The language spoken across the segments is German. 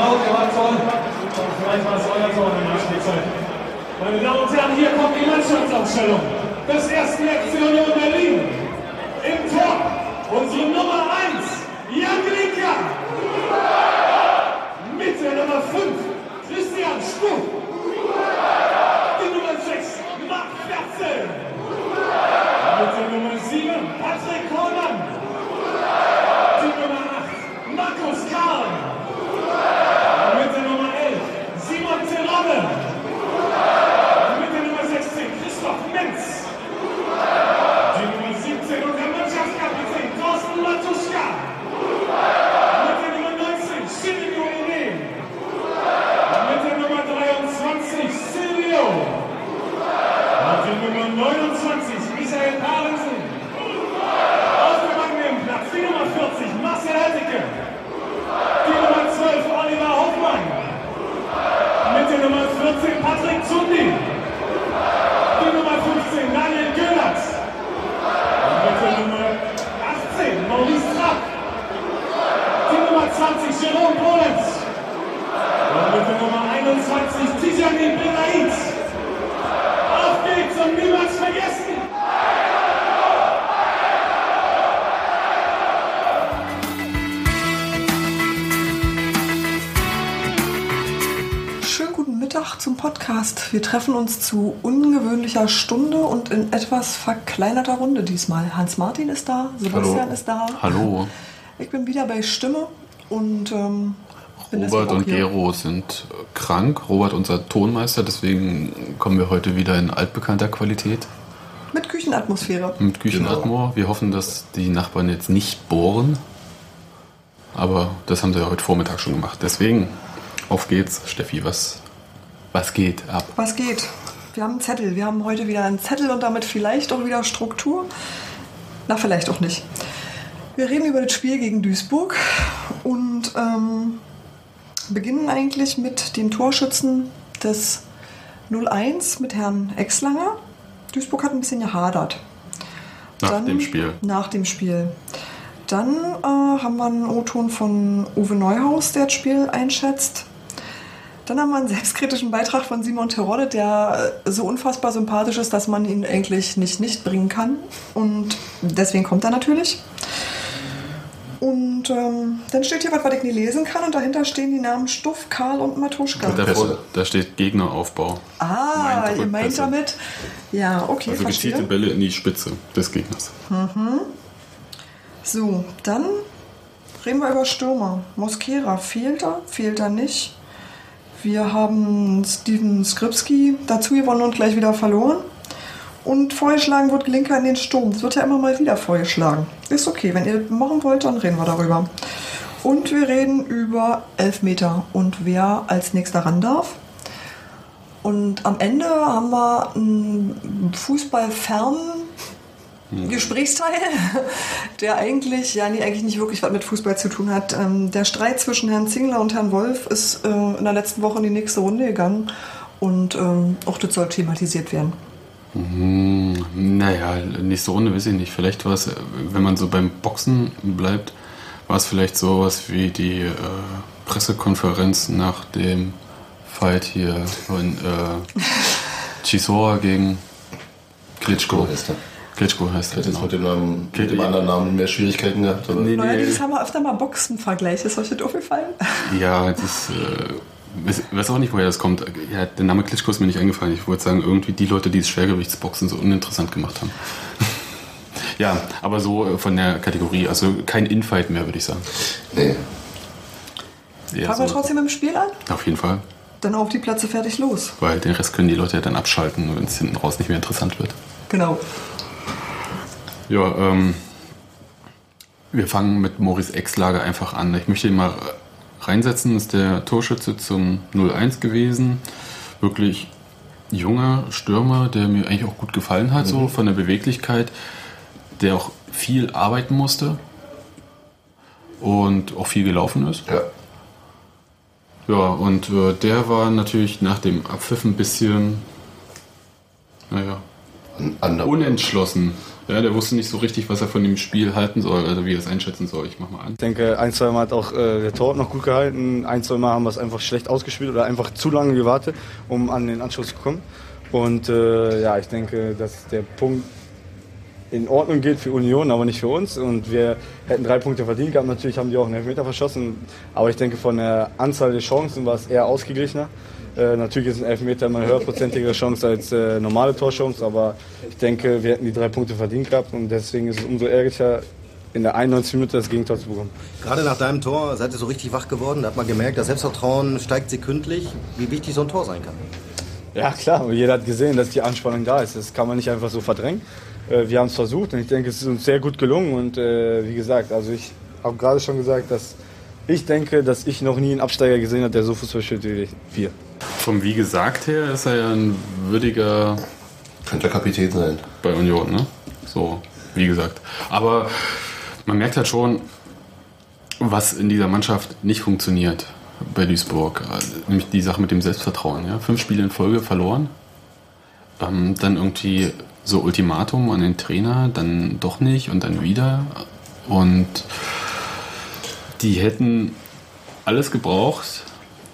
Ihr wart toll. Und vielleicht war es euer Tor in der Nachspielzeit. Meine Damen und Herren, hier kommt die Mannschaftsaufstellung des ersten FC Union Berlin. Im Tor unsere Nummer 1, Jan Glinka. Mit der Nummer 5, Christian Stuck. Uns zu ungewöhnlicher Stunde und in etwas verkleinerter Runde diesmal. Hans-Martin ist da, Sebastian Hallo. ist da. Hallo. Ich bin wieder bei Stimme und ähm, Robert und hier. Gero sind äh, krank. Robert unser Tonmeister, deswegen kommen wir heute wieder in altbekannter Qualität Mit Küchenatmosphäre. mit Küchenatmor. Wir hoffen, dass die Nachbarn jetzt nicht bohren. Aber das haben sie ja heute Vormittag schon gemacht. Deswegen, auf geht's. Steffi, was, was geht ab? Was geht? Wir haben einen Zettel. Wir haben heute wieder einen Zettel und damit vielleicht auch wieder Struktur. Na, vielleicht auch nicht. Wir reden über das Spiel gegen Duisburg und ähm, beginnen eigentlich mit dem Torschützen des 0-1 mit Herrn Exlanger. Duisburg hat ein bisschen gehadert. Nach dem Spiel. Nach dem Spiel. Dann äh, haben wir einen O-Ton von Uwe Neuhaus, der das Spiel einschätzt. Dann haben wir einen selbstkritischen Beitrag von Simon Terodde, der äh, so unfassbar sympathisch ist, dass man ihn eigentlich nicht nicht bringen kann. Und deswegen kommt er natürlich. Und ähm, dann steht hier was, was ich nie lesen kann. Und dahinter stehen die Namen Stuff, Karl und Matuschka. Und davor, da steht Gegneraufbau. Ah, Meint ihr meint damit? Ja, okay, Also verstehe. gezielte Bälle in die Spitze des Gegners. So, dann reden wir über Stürmer. Mosquera fehlt er, fehlt er nicht. Wir haben Steven Skripski dazu gewonnen und gleich wieder verloren. Und vorgeschlagen wird Glinker in den Sturm. Das wird ja immer mal wieder vorgeschlagen. Ist okay, wenn ihr machen wollt, dann reden wir darüber. Und wir reden über Elfmeter und wer als nächster ran darf. Und am Ende haben wir einen fußballfernen Gesprächsteil, der eigentlich, ja, nee, eigentlich nicht wirklich was mit Fußball zu tun hat. Ähm, der Streit zwischen Herrn Zingler und Herrn Wolf ist äh, in der letzten Woche in die nächste Runde gegangen und ähm, auch das soll thematisiert werden. Naja, nächste Runde weiß ich nicht. Vielleicht war es, äh, wenn man so beim Boxen bleibt, war es vielleicht sowas wie die äh, Pressekonferenz nach dem Fight hier von äh, Chisora gegen Klitschko. er. Klitschko heißt Ich er. hätte jetzt Genau. mit dem, Namen, mit dem ja. anderen Namen mehr Schwierigkeiten gehabt. Aber Nee, Neuerdings nee. haben wir öfter mal Boxenvergleiche. Ist euch das aufgefallen? Ja, das äh, weiß, weiß auch nicht, woher das kommt. Ja, der Name Klitschko ist mir nicht eingefallen. Ich wollte sagen, irgendwie die Leute, die das Schwergewichtsboxen so uninteressant gemacht haben. ja, aber so äh, von der Kategorie, also kein Infight mehr, würde ich sagen. nee. Eher Fangen wir so- trotzdem mit dem Spiel an? Auf jeden Fall. Dann auf die Plätze fertig los. Weil den Rest können die Leute ja dann abschalten, wenn es hinten raus nicht mehr interessant wird. Genau. Ja, ähm, wir fangen mit Maurice Exlager einfach an. Ich möchte ihn mal reinsetzen. Ist der Torschütze zum 0-1 gewesen. Wirklich junger Stürmer, der mir eigentlich auch gut gefallen hat, so von der Beweglichkeit, der auch viel arbeiten musste und auch viel gelaufen ist. Ja. Ja, und äh, der war natürlich nach dem Abpfiff ein bisschen, naja, Ein anderer. unentschlossen. Ja, der wusste nicht so richtig, was er von dem Spiel halten soll, also wie er es einschätzen soll. Ich mach mal an. Ich denke, ein, zwei Mal hat auch äh, der Torwart noch gut gehalten. Ein, zwei Mal haben wir es einfach schlecht ausgespielt oder einfach zu lange gewartet, um an den Anschluss zu kommen. Und äh, ja, ich denke, dass der Punkt in Ordnung geht für Union, aber nicht für uns. Und wir hätten drei Punkte verdient gehabt. Natürlich haben die auch einen Elfmeter verschossen. Aber ich denke, von der Anzahl der Chancen war es eher ausgeglichener. Äh, natürlich ist ein Elfmeter immer eine höherprozentige Chance als äh, normale Torchance. Aber ich denke, wir hätten die drei Punkte verdient gehabt. Und deswegen ist es umso ärgerlicher, in der 91 Minute das Gegentor zu bekommen. Gerade nach deinem Tor seid ihr so richtig wach geworden. Da hat man gemerkt, das Selbstvertrauen steigt sekündlich. Wie wichtig so ein Tor sein kann. Ja, klar, jeder hat gesehen, dass die Anspannung da ist. Das kann man nicht einfach so verdrängen. Äh, Wir haben es versucht und ich denke, es ist uns sehr gut gelungen. Und äh, wie gesagt, also ich habe gerade schon gesagt, dass ich denke, dass ich noch nie einen Absteiger gesehen habe, der so Fußball spielt wie wir. Vom wie gesagt her ist er ja ein würdiger Könnte Kapitän sein. bei Union, ne? So, wie gesagt. Aber man merkt halt schon, was in dieser Mannschaft nicht funktioniert bei Duisburg. Nämlich die Sache mit dem Selbstvertrauen. Ja? Fünf Spiele in Folge verloren. Ähm, dann irgendwie so Ultimatum an den Trainer, dann doch nicht und dann wieder. Und die hätten alles gebraucht,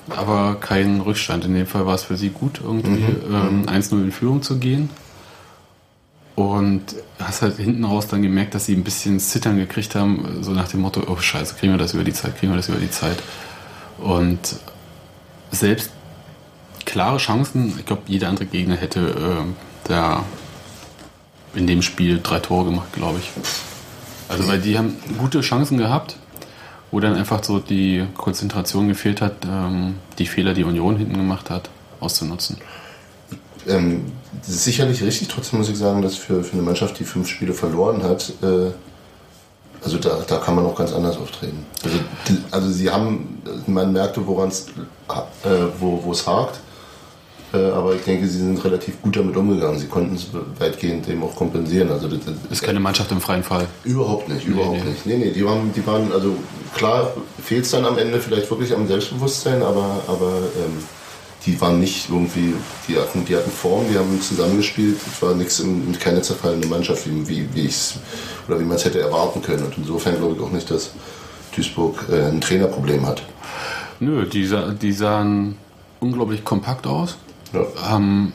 aber keinen Rückstand. In dem Fall war es für sie gut, irgendwie ähm, 1-0 in Führung zu gehen. Und hast halt hinten raus dann gemerkt, dass sie ein bisschen Zittern gekriegt haben, so nach dem Motto, oh scheiße, kriegen wir das über die Zeit, kriegen wir das über die Zeit. Und selbst klare Chancen, ich glaube, jeder andere Gegner hätte ähm, da in dem Spiel drei Tore gemacht, glaube ich. Also weil die haben gute Chancen gehabt, wo dann einfach so die Konzentration gefehlt hat, ähm, die Fehler, die Union hinten gemacht hat, auszunutzen. Ähm, das ist sicherlich richtig, trotzdem muss ich sagen, dass für, für eine Mannschaft, die fünf Spiele verloren hat, äh, also da, da kann man auch ganz anders auftreten. Also, also sie haben, man merkte, woran es äh, wo es hakt, aber ich denke, sie sind relativ gut damit umgegangen. Sie konnten es weitgehend eben auch kompensieren. Also das, das Ist keine Mannschaft im freien Fall. Überhaupt nicht, überhaupt nee. nicht. Nee, nee, die waren, die waren, also klar fehlt es dann am Ende vielleicht wirklich am Selbstbewusstsein, aber, aber ähm, die waren nicht irgendwie, die hatten, die hatten Form, die haben zusammengespielt. Es war nichts, in- keine zerfallene Mannschaft, wie, wie, ich's, oder wie man es hätte erwarten können. Und insofern glaube ich auch nicht, dass Duisburg äh, ein Trainerproblem hat. Nö, die, die sahen unglaublich kompakt aus. Ja. Ähm,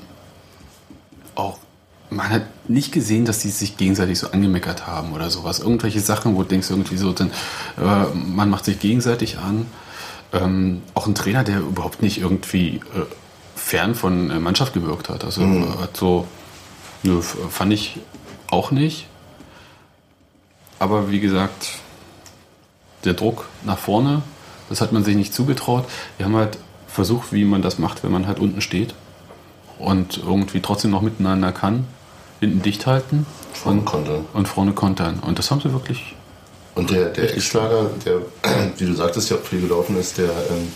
auch, man hat nicht gesehen, dass die sich gegenseitig so angemeckert haben oder sowas. Irgendwelche Sachen, wo du denkst irgendwie so, dann, äh, man macht sich gegenseitig an. Ähm, auch ein Trainer, der überhaupt nicht irgendwie äh, fern von äh, Mannschaft gewirkt hat. Also hat so, nö, fand ich auch nicht. Aber wie gesagt, der Druck nach vorne, das hat man sich nicht zugetraut. Wir haben halt versucht, wie man das macht, wenn man halt unten steht und irgendwie trotzdem noch miteinander kann, hinten dicht halten Vorne und, kontern. und vorne kontern. Und das haben sie wirklich. Und der, der Eckschlager, der, wie du sagtest, ja auch viel gelaufen ist, der, ähm,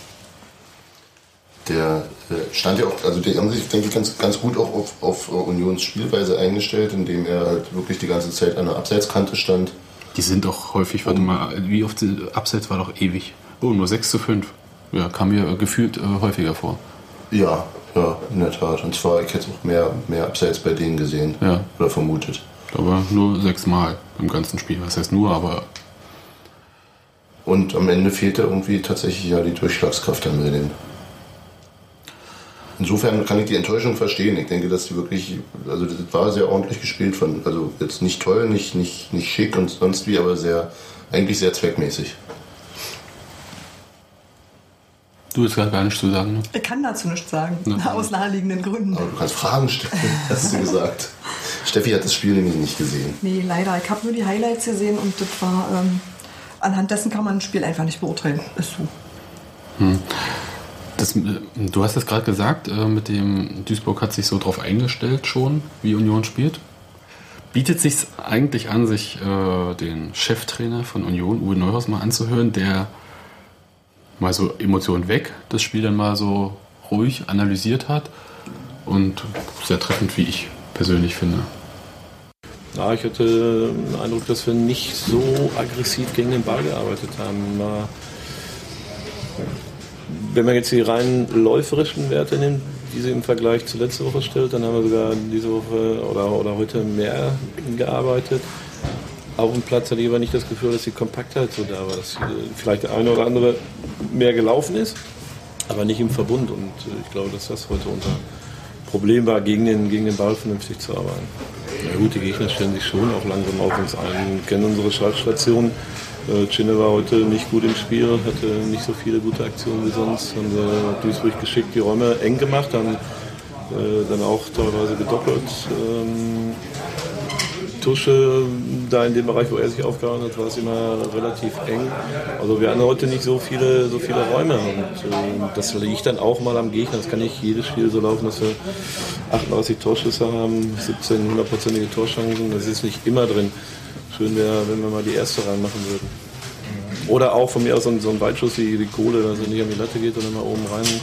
der äh, stand ja auch, also die haben sich, denke ich, ganz, ganz gut auch auf, auf äh, Unions Spielweise eingestellt, indem er halt wirklich die ganze Zeit an der Abseitskante stand. Die sind auch häufig, warte mal, wie oft Abseits war doch ewig. Oh, nur 6 zu 5. Ja, kam mir äh, gefühlt äh, häufiger vor. Ja, ja, in der Tat. Und zwar, ich hätte auch mehr, mehr Abseits bei denen gesehen. Ja. Oder vermutet. Aber nur sechsmal im ganzen Spiel. Was heißt nur, aber Und am Ende fehlte irgendwie tatsächlich ja die Durchschlagskraft bei denen. Insofern kann ich die Enttäuschung verstehen. Ich denke, dass die wirklich, also das war sehr ordentlich gespielt von, also jetzt nicht toll, nicht, nicht, nicht schick und sonst wie, aber sehr, eigentlich sehr zweckmäßig. Du willst gerade gar nichts zu sagen. Ne? Ich kann dazu nichts sagen, Ja. aus naheliegenden Gründen. Aber du kannst Fragen stellen, hast du gesagt. Steffi hat das Spiel nämlich nicht gesehen. Nee, leider. Ich habe nur die Highlights gesehen und das war. Ähm, anhand dessen kann man ein Spiel einfach nicht beurteilen. Ist so. Das, äh, du hast es gerade gesagt, äh, mit dem Duisburg hat sich so drauf eingestellt schon, wie Union spielt. Bietet sich eigentlich an, sich äh, den Cheftrainer von Union, Uwe Neuhaus, mal anzuhören, der mal so Emotionen weg, das Spiel dann mal so ruhig analysiert hat und sehr treffend, wie ich persönlich finde. Ja, ich hatte den Eindruck, dass wir nicht so aggressiv gegen den Ball gearbeitet haben. Na, Wenn man jetzt die rein läuferischen Werte nimmt, die sie im Vergleich zu letzter Woche stellt, dann haben wir sogar diese Woche oder, oder heute mehr gearbeitet. Auf dem Platz hatte ich aber nicht das Gefühl, dass die Kompaktheit so da war, dass äh, vielleicht der eine oder andere mehr gelaufen ist, aber nicht im Verbund. Und äh, ich glaube, dass das heute unser Problem war, gegen den, gegen den Ball vernünftig zu arbeiten. Ja gut, die Gegner stellen sich schon auch langsam auf uns ein, kennen unsere Schaltstation. Äh, Chinne war heute nicht gut im Spiel, hatte nicht so viele gute Aktionen wie sonst. Haben wir Duisburg geschickt die Räume eng gemacht, haben äh, dann auch teilweise gedoppelt. Ähm, Tusche, da in dem Bereich, wo er sich aufgehalten hat, war es immer relativ eng. Also wir hatten heute nicht so viele, so viele Räume und äh, das liegt dann auch mal am Gegner. Das kann nicht jedes Spiel so laufen, dass wir 38 Torschüsse haben, 17 hundertprozentige Torchancen. Das ist nicht immer drin. Schön wäre, wenn wir mal die erste reinmachen würden. Oder auch von mir aus so ein, so ein Weitschuss wie die Kohle, dass er nicht an die Latte geht und mal oben rein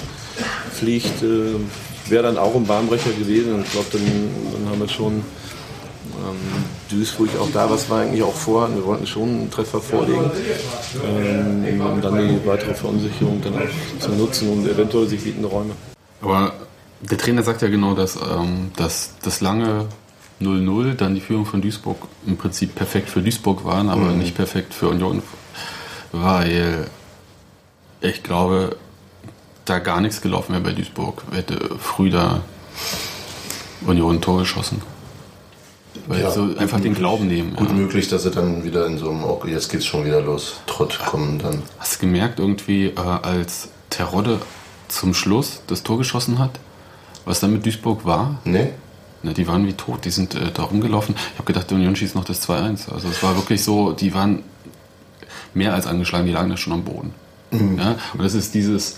fliegt, äh, wäre dann auch ein Bahnbrecher gewesen. Und ich glaube, dann, dann haben wir schon ähm, Duisburg auch da, was wir eigentlich auch vorhatten. Wir wollten schon einen Treffer vorlegen, ähm, um dann die weitere Verunsicherung dann auch zu nutzen und eventuell sich bietende Räume. Aber der Trainer sagt ja genau, dass, ähm, dass das lange 0-0, dann die Führung von Duisburg im Prinzip perfekt für Duisburg waren, aber nicht perfekt für Union, weil ich glaube, da gar nichts gelaufen wäre bei Duisburg. Hätte früh da Union ein Tor geschossen. Weil Ja, so einfach den. Glauben nehmen. Gut ja. möglich, dass sie dann wieder in so einem, okay, jetzt geht's schon wieder los, Trott kommen dann. Hast du gemerkt, irgendwie, äh, als Terodde zum Schluss das Tor geschossen hat, was dann mit Duisburg war? Nee? Ne, die waren wie tot, die sind äh, da rumgelaufen. Ich habe gedacht, Union schießt noch das 2-1. Also es war wirklich so, die waren mehr als angeschlagen, die lagen da schon am Boden. Ja? Und das ist dieses,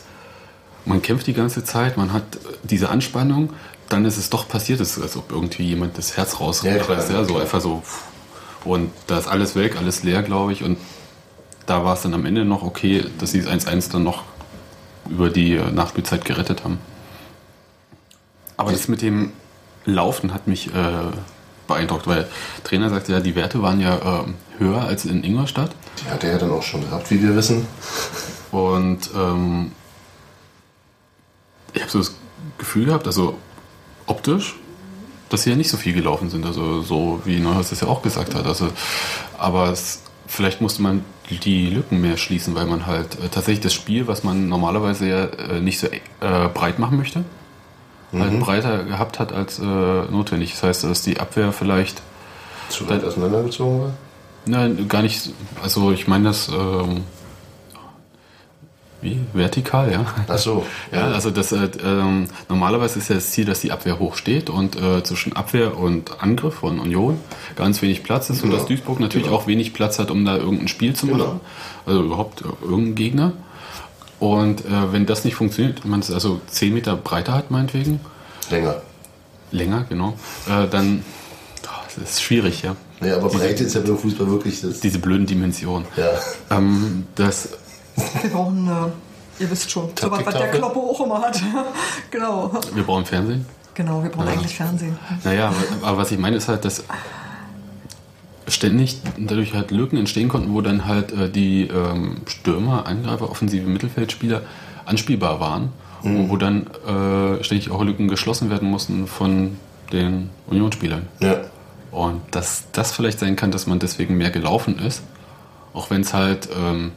man kämpft die ganze Zeit, man hat diese Anspannung, dann ist es doch passiert, es ist, als ob irgendwie jemand das Herz Ja, rausreißt. klar. Ja, so einfach so. Und da ist alles weg, alles leer, glaube ich. Und da war es dann am Ende noch okay, dass sie das 1-1 dann noch über die äh, Nachspielzeit gerettet haben. Aber das mit dem Laufen hat mich äh, beeindruckt, weil Trainer sagte ja, die Werte waren ja ähm, höher als in Ingolstadt. Die hat er ja dann auch schon gehabt, wie wir wissen. Und ähm, ich habe so das Gefühl gehabt, also optisch, dass sie ja nicht so viel gelaufen sind. Also so wie Neuhaus das ja auch gesagt hat. Also, aber es, vielleicht musste man die Lücken mehr schließen, weil man halt äh, tatsächlich das Spiel, was man normalerweise ja äh, nicht so äh, breit machen möchte, halt breiter gehabt hat als äh, notwendig. Das heißt, dass die Abwehr vielleicht Zu weit auseinandergezogen war? Nein, gar nicht. Also ich meine das ähm, wie vertikal, ja. Ach so. Ja, also das äh, ähm, normalerweise ist ja das Ziel, dass die Abwehr hoch steht und äh, zwischen Abwehr und Angriff von Union ganz wenig Platz ist und Genau. dass Duisburg natürlich Genau. auch wenig Platz hat, um da irgendein Spiel zu machen. Genau. Also überhaupt äh, irgendein Gegner. Und äh, wenn das nicht funktioniert, man es also 10 Meter breiter hat, meinetwegen, Länger. länger, genau, äh, dann oh, ist schwierig, ja. Nee, aber Diese- Breite ist ja beim Fußball wirklich das. Diese blöden Dimensionen. Ja. Ähm, das Wir brauchen, äh, ihr wisst schon, so was, was der? Kloppe auch immer hat. genau. Wir brauchen Fernsehen. Genau, wir brauchen eigentlich Fernsehen. Naja, aber, aber was ich meine ist halt, dass ständig dadurch halt Lücken entstehen konnten, wo dann halt äh, die ähm, Stürmer, Angreifer, offensive Mittelfeldspieler anspielbar waren. Wo, wo dann äh, ständig auch Lücken geschlossen werden mussten von den Unionsspielern. Ja. Und dass das vielleicht sein kann, dass man deswegen mehr gelaufen ist, auch wenn es halt ähm,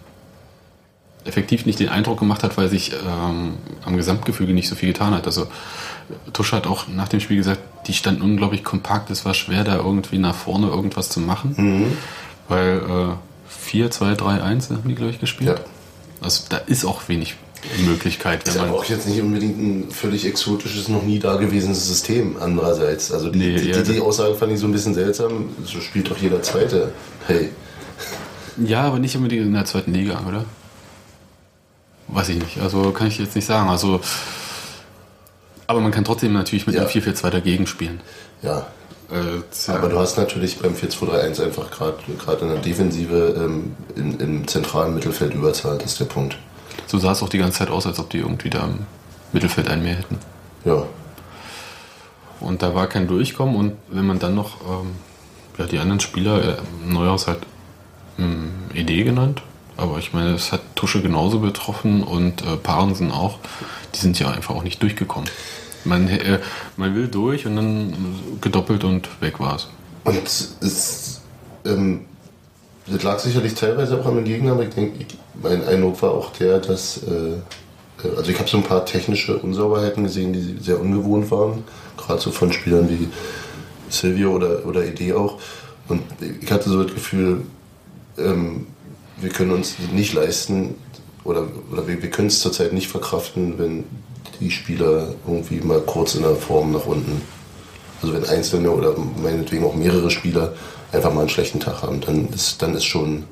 effektiv nicht den Eindruck gemacht hat, weil sich ähm, am Gesamtgefüge nicht so viel getan hat. Also Tusch hat auch nach dem Spiel gesagt, die standen unglaublich kompakt, es war schwer, da irgendwie nach vorne irgendwas zu machen, weil äh, 4, 2, 3, 1 haben die, glaube ich, gespielt. Ja. Also da ist auch wenig Möglichkeit, Ist wenn aber man... auch jetzt nicht unbedingt ein völlig exotisches, noch nie dagewesenes System andererseits. Also die, Nee, die, ja, die, Aussage fand ich so ein bisschen seltsam. So spielt doch jeder Zweite. Hey. Ja, aber nicht unbedingt in der zweiten Liga, oder? Weiß ich nicht. Also kann ich jetzt nicht sagen. Also, aber man kann trotzdem natürlich mit Ja. einem 4-4-2 dagegen spielen. Ja. Äh, Aber du hast natürlich beim 4-2-3-1 einfach gerade gerade in der Defensive ähm, in, im zentralen Mittelfeld Überzahl. Das ist der Punkt. so sah es auch die ganze Zeit aus, als ob die irgendwie da im Mittelfeld einen mehr hätten. Ja. Und da war kein Durchkommen und wenn man dann noch ähm, ja, die anderen Spieler, äh, Neuhaus hat ähm, Idee genannt, aber ich meine, es hat Tusche genauso betroffen und äh, Parensen auch, die sind ja einfach auch nicht durchgekommen. Man, äh, man will durch und dann gedoppelt und weg war es. Und es, ähm, das lag sicherlich teilweise auch an den Gegner, aber ich denke, mein Eindruck war auch der, dass, äh, äh, also ich habe so ein paar technische Unsauberheiten gesehen, die sehr ungewohnt waren, gerade so von Spielern wie Silvio oder, oder Ede auch. Und ich hatte so das Gefühl, ähm, wir können uns nicht leisten oder, oder wir, wir können es zurzeit nicht verkraften, wenn die Spieler irgendwie mal kurz in der Form nach unten also wenn Einzelne oder meinetwegen auch mehrere Spieler einfach mal einen schlechten Tag haben, dann ist, dann ist schon.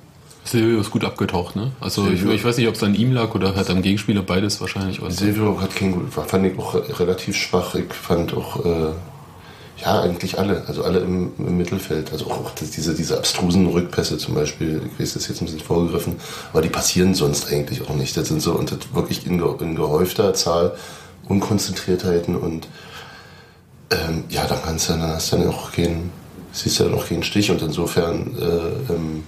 Silvio ist gut abgetaucht, ne? Also ich, ich weiß nicht, ob es an ihm lag oder halt am Gegenspieler, beides wahrscheinlich. Silvio hat kein gut, fand ich auch relativ schwach. Ich fand auch, äh, ja, eigentlich alle, also alle im, im Mittelfeld. Also auch diese, diese abstrusen Rückpässe zum Beispiel, ich weiß, das ist jetzt ein bisschen vorgegriffen, aber die passieren sonst eigentlich auch nicht. Das sind so, und das wirklich in, in gehäufter Zahl Unkonzentriertheiten und ähm, ja, dann kannst du, dann hast dann auch keinen, siehst du dann auch keinen Stich und insofern äh, ähm,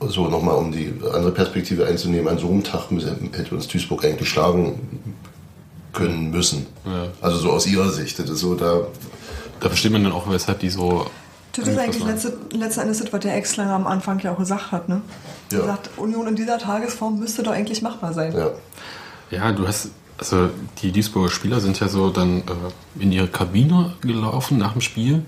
so nochmal um die andere Perspektive einzunehmen, an so einem Tag hätte uns Duisburg eigentlich schlagen können müssen. Ja. Also so aus ihrer Sicht. Das ist so da. da versteht man dann auch, weshalb die so. Das ist eigentlich letzte, letzten Endes das, was der Ex-Langer am Anfang ja auch gesagt hat. Ne? Ja. Er sagt, Union in dieser Tagesform müsste doch eigentlich machbar sein. Ja. Ja, du hast, also die Duisburger Spieler sind ja so dann äh, in ihre Kabine gelaufen nach dem Spiel.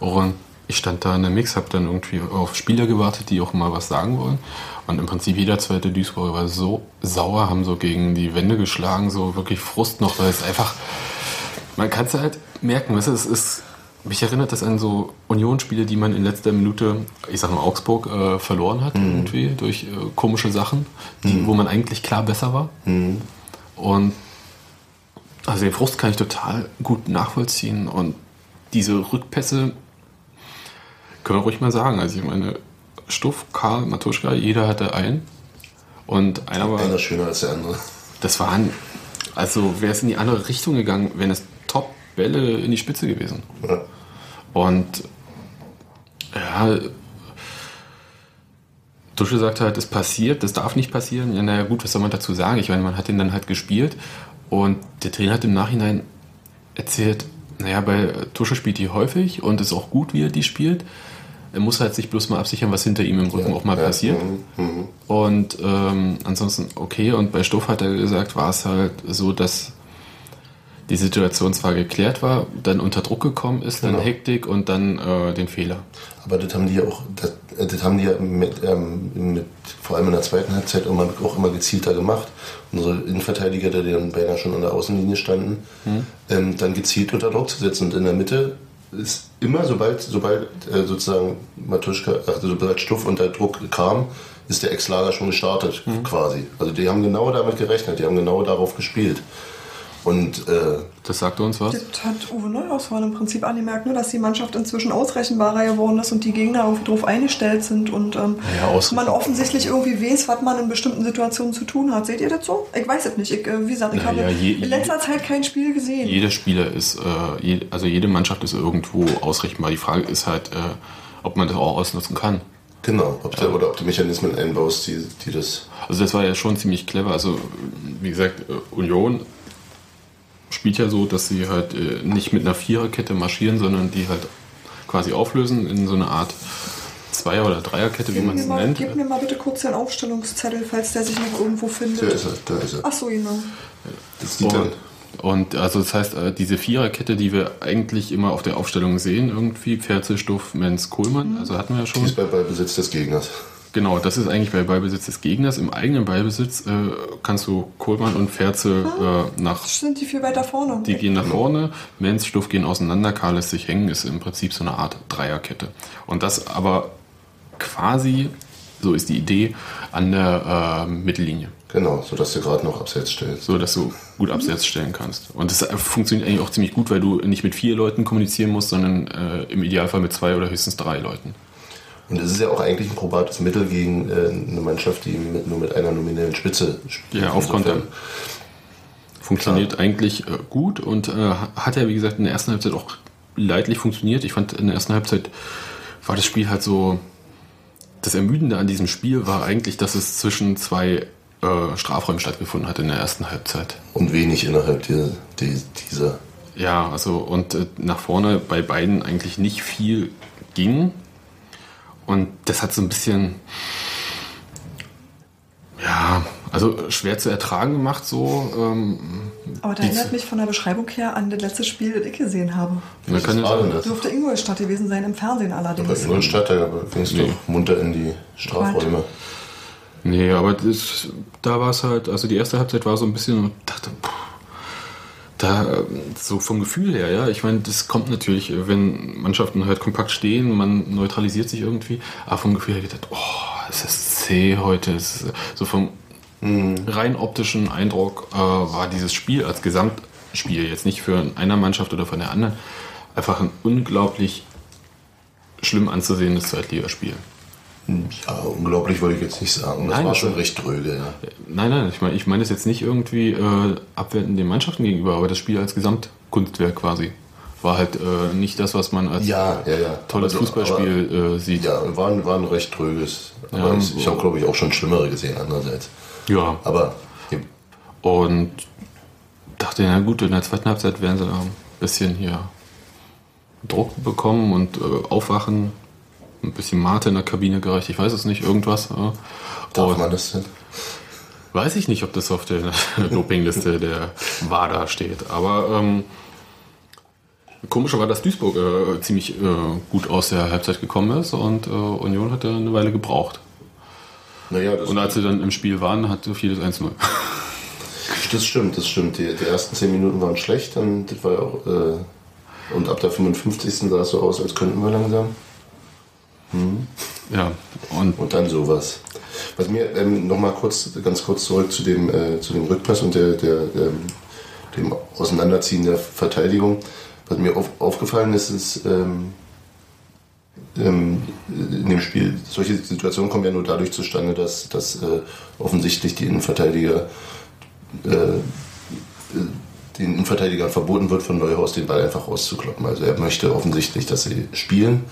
Und ich stand da in der Mix, habe dann irgendwie auf Spieler gewartet, die auch mal was sagen wollen. Und im Prinzip jeder zweite Duisburger war so sauer, haben so gegen die Wände geschlagen, so wirklich Frust noch, weil es einfach, man kann es halt merken, weißt du, es ist, mich erinnert das an so Unionsspiele, die man in letzter Minute, ich sag mal Augsburg, äh, verloren hat irgendwie durch äh, komische Sachen, die, wo man eigentlich klar besser war. Und also den Frust kann ich total gut nachvollziehen und diese Rückpässe können wir ruhig mal sagen. Also ich meine, Stuff, Karl, Matuschka, jeder hatte einen. Und einer war, Einer schöner als der andere. das waren, also wäre es in die andere Richtung gegangen, wären es Top-Bälle in die Spitze gewesen. Ja. Und ja, Dusche sagt halt, es passiert, das darf nicht passieren. Ja, naja, gut, was soll man dazu sagen? Ich meine, man hat ihn dann halt gespielt Und der Trainer hat im Nachhinein erzählt, naja, bei Tusche spielt die häufig und ist auch gut, wie er die spielt. Er muss halt sich bloß mal absichern, was hinter ihm im Rücken auch mal Ja, passiert. mhm, mhm. Und ähm, ansonsten okay. Und bei Stoff hat er gesagt, war es halt so, dass die Situation zwar geklärt war, dann unter Druck gekommen ist, dann Genau. Hektik und dann äh, den Fehler. Aber das haben die ja auch, das, äh, das haben die ja mit, ähm, mit, vor allem in der zweiten Halbzeit auch, immer gezielter gemacht. Unsere Innenverteidiger, die dann beinahe schon an der Außenlinie standen, ähm, dann gezielt unter Druck zu setzen. Und in der Mitte ist immer, sobald, sobald äh, sozusagen Matuschka, also sobald Stuff unter Druck kam, ist der Ex-Lager schon gestartet, quasi. Also die haben genau damit gerechnet, die haben genau darauf gespielt. Und äh, Das sagte uns was? Das hat Uwe Neuhausmann im Prinzip angemerkt, ne, dass die Mannschaft inzwischen ausrechenbarer geworden ist und die Gegner irgendwie drauf eingestellt sind und ähm, Ja, man offensichtlich irgendwie weiß, was man in bestimmten Situationen zu tun hat. Seht ihr das so? Ich weiß es nicht. Ich, äh, wie gesagt, ich Ja, habe ja, je- in letzter Zeit kein Spiel gesehen. Jeder Spieler ist, äh, je, also jede Mannschaft ist irgendwo ausrechenbar. Die Frage ist halt, äh, ob man das auch ausnutzen kann. genau, ob du, oder ob du Mechanismen einbaust, die, die das Also das war ja schon ziemlich clever. Also wie gesagt, äh, Union spielt ja so, dass sie halt äh, nicht mit einer Viererkette marschieren, sondern die halt quasi auflösen in so eine Art Zweier- oder Dreierkette, wie man es nennt. gib mir mal bitte kurz den Aufstellungszettel, falls der sich noch irgendwo findet. Da ist er, da ist er. Ach so, genau. Das sieht. Und, und also das heißt, äh, diese Viererkette, die wir eigentlich immer auf der Aufstellung sehen, irgendwie, Pferze, Stuff, Menz, Kohlmann, also hatten wir ja Die schon. ist bei Ballbesitz des Gegners. Genau, das ist eigentlich bei Ballbesitz des Gegners. Im eigenen Ballbesitz äh, kannst du Kohlmann und Ferze äh, nach Sind die viel weiter vorne? Die gehen nach vorne, Menz, Stuff gehen auseinander, Karl lässt sich hängen, ist im Prinzip so eine Art Dreierkette. Und das aber quasi, so ist die Idee, an der äh, Mittellinie. Genau, sodass du gerade noch abseits stellst. So dass du gut abseits stellen kannst. Und das äh, funktioniert eigentlich auch ziemlich gut, weil du nicht mit vier Leuten kommunizieren musst, sondern äh, im Idealfall mit zwei oder höchstens drei Leuten. Und es ist ja auch eigentlich ein probates Mittel gegen äh, eine Mannschaft, die mit, nur mit einer nominellen Spitze spielt. Ja, auf Konter. Funktioniert eigentlich äh, gut und äh, hat ja, wie gesagt, in der ersten Halbzeit auch leidlich funktioniert. Ich fand, in der ersten Halbzeit war das Spiel halt so. Das Ermüdende an diesem Spiel war eigentlich, dass es zwischen zwei äh, Strafräumen stattgefunden hat in der ersten Halbzeit. Und wenig innerhalb dieser, die- dieser. Ja, also und äh, nach vorne bei beiden eigentlich nicht viel ging. Und das hat so ein bisschen, ja, also schwer zu ertragen gemacht so. Ähm, Aber da erinnert mich von der Beschreibung her an das letzte Spiel, das ich gesehen habe. Man kann war denn ja, das? Dürfte Ingolstadt gewesen sein, im Fernsehen allerdings. Ingolstadt, da gingst Nee. du munter in die Strafräume. nee, aber das, da war es halt, also die erste Halbzeit war so ein bisschen, und dachte, puh, da so vom Gefühl her, ja, ich meine, das kommt natürlich, wenn Mannschaften halt kompakt stehen, man neutralisiert sich irgendwie, aber vom Gefühl her gedacht, oh, es ist zäh heute, es ist so vom rein optischen Eindruck äh, war dieses Spiel als Gesamtspiel jetzt nicht für einer Mannschaft oder von der anderen einfach ein unglaublich schlimm anzusehendes Zweitligaspiel. Ja, unglaublich wollte ich jetzt nicht sagen. Das Nein, war das schon recht dröge, ja. Nein, nein, ich meine ich meine es jetzt nicht irgendwie äh, abwertend den Mannschaften gegenüber, aber das Spiel als Gesamtkunstwerk quasi war halt äh, nicht das, was man als Ja, ja, ja. tolles Aber- Fußballspiel äh, sieht. Ja, war, ein- war ein recht tröges. Aber ich, ich habe, glaube ich, auch schon Schlimmere gesehen andererseits. ja. Aber Und dachte, na gut, in der zweiten Halbzeit werden sie da ein bisschen hier Druck bekommen und äh, aufwachen. Ein bisschen Mate in der Kabine gereicht, ich weiß es nicht, irgendwas. Ja. darf Und man das denn? Weiß ich nicht, ob das auf der Dopingliste der WADA steht. Aber ähm, komischer war, dass Duisburg äh, ziemlich äh, gut aus der Halbzeit gekommen ist und äh, Union hat da eine Weile gebraucht. Naja, das, Und als sie dann im Spiel waren, hatte vieles 1-0. das stimmt, das stimmt. Die, die ersten 10 Minuten waren schlecht, das war auch. Äh, und ab der 55. sah es so aus, als könnten wir langsam. Ja, und Und dann sowas. Was mir ähm, nochmal kurz, ganz kurz zurück zu dem, äh, zu dem Rückpass und der, der, ähm, dem Auseinanderziehen der Verteidigung. Was mir auf, aufgefallen ist, ist ähm, ähm, in dem Spiel, solche Situationen kommen ja nur dadurch zustande, dass, dass äh, offensichtlich die Innenverteidiger äh, den Innenverteidigern verboten wird, von Neuhaus den Ball einfach rauszukloppen. Also er möchte offensichtlich, dass sie spielen.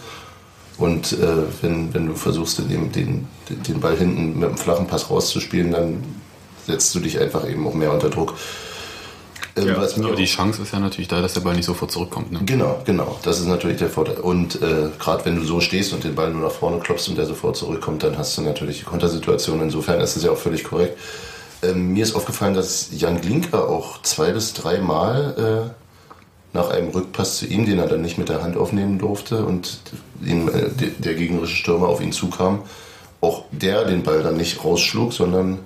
Und äh, wenn, wenn du versuchst, den, den, den Ball hinten mit einem flachen Pass rauszuspielen, dann setzt du dich einfach eben auch mehr unter Druck. Ähm, Ja, aber die Chance ist ja natürlich da, dass der Ball nicht sofort zurückkommt. Ne? Genau, genau. Das ist natürlich der Vorteil. Und äh, gerade wenn du so stehst und den Ball nur nach vorne klopfst und der sofort zurückkommt, dann hast du natürlich die Kontersituation. Insofern ist es ja auch völlig korrekt. Ähm, mir ist aufgefallen, dass Jan Glinker auch zwei bis drei Mal äh, nach einem Rückpass zu ihm, den er dann nicht mit der Hand aufnehmen durfte und ihm, äh, der, gegnerische Stürmer auf ihn zukam, auch der den Ball dann nicht rausschlug, sondern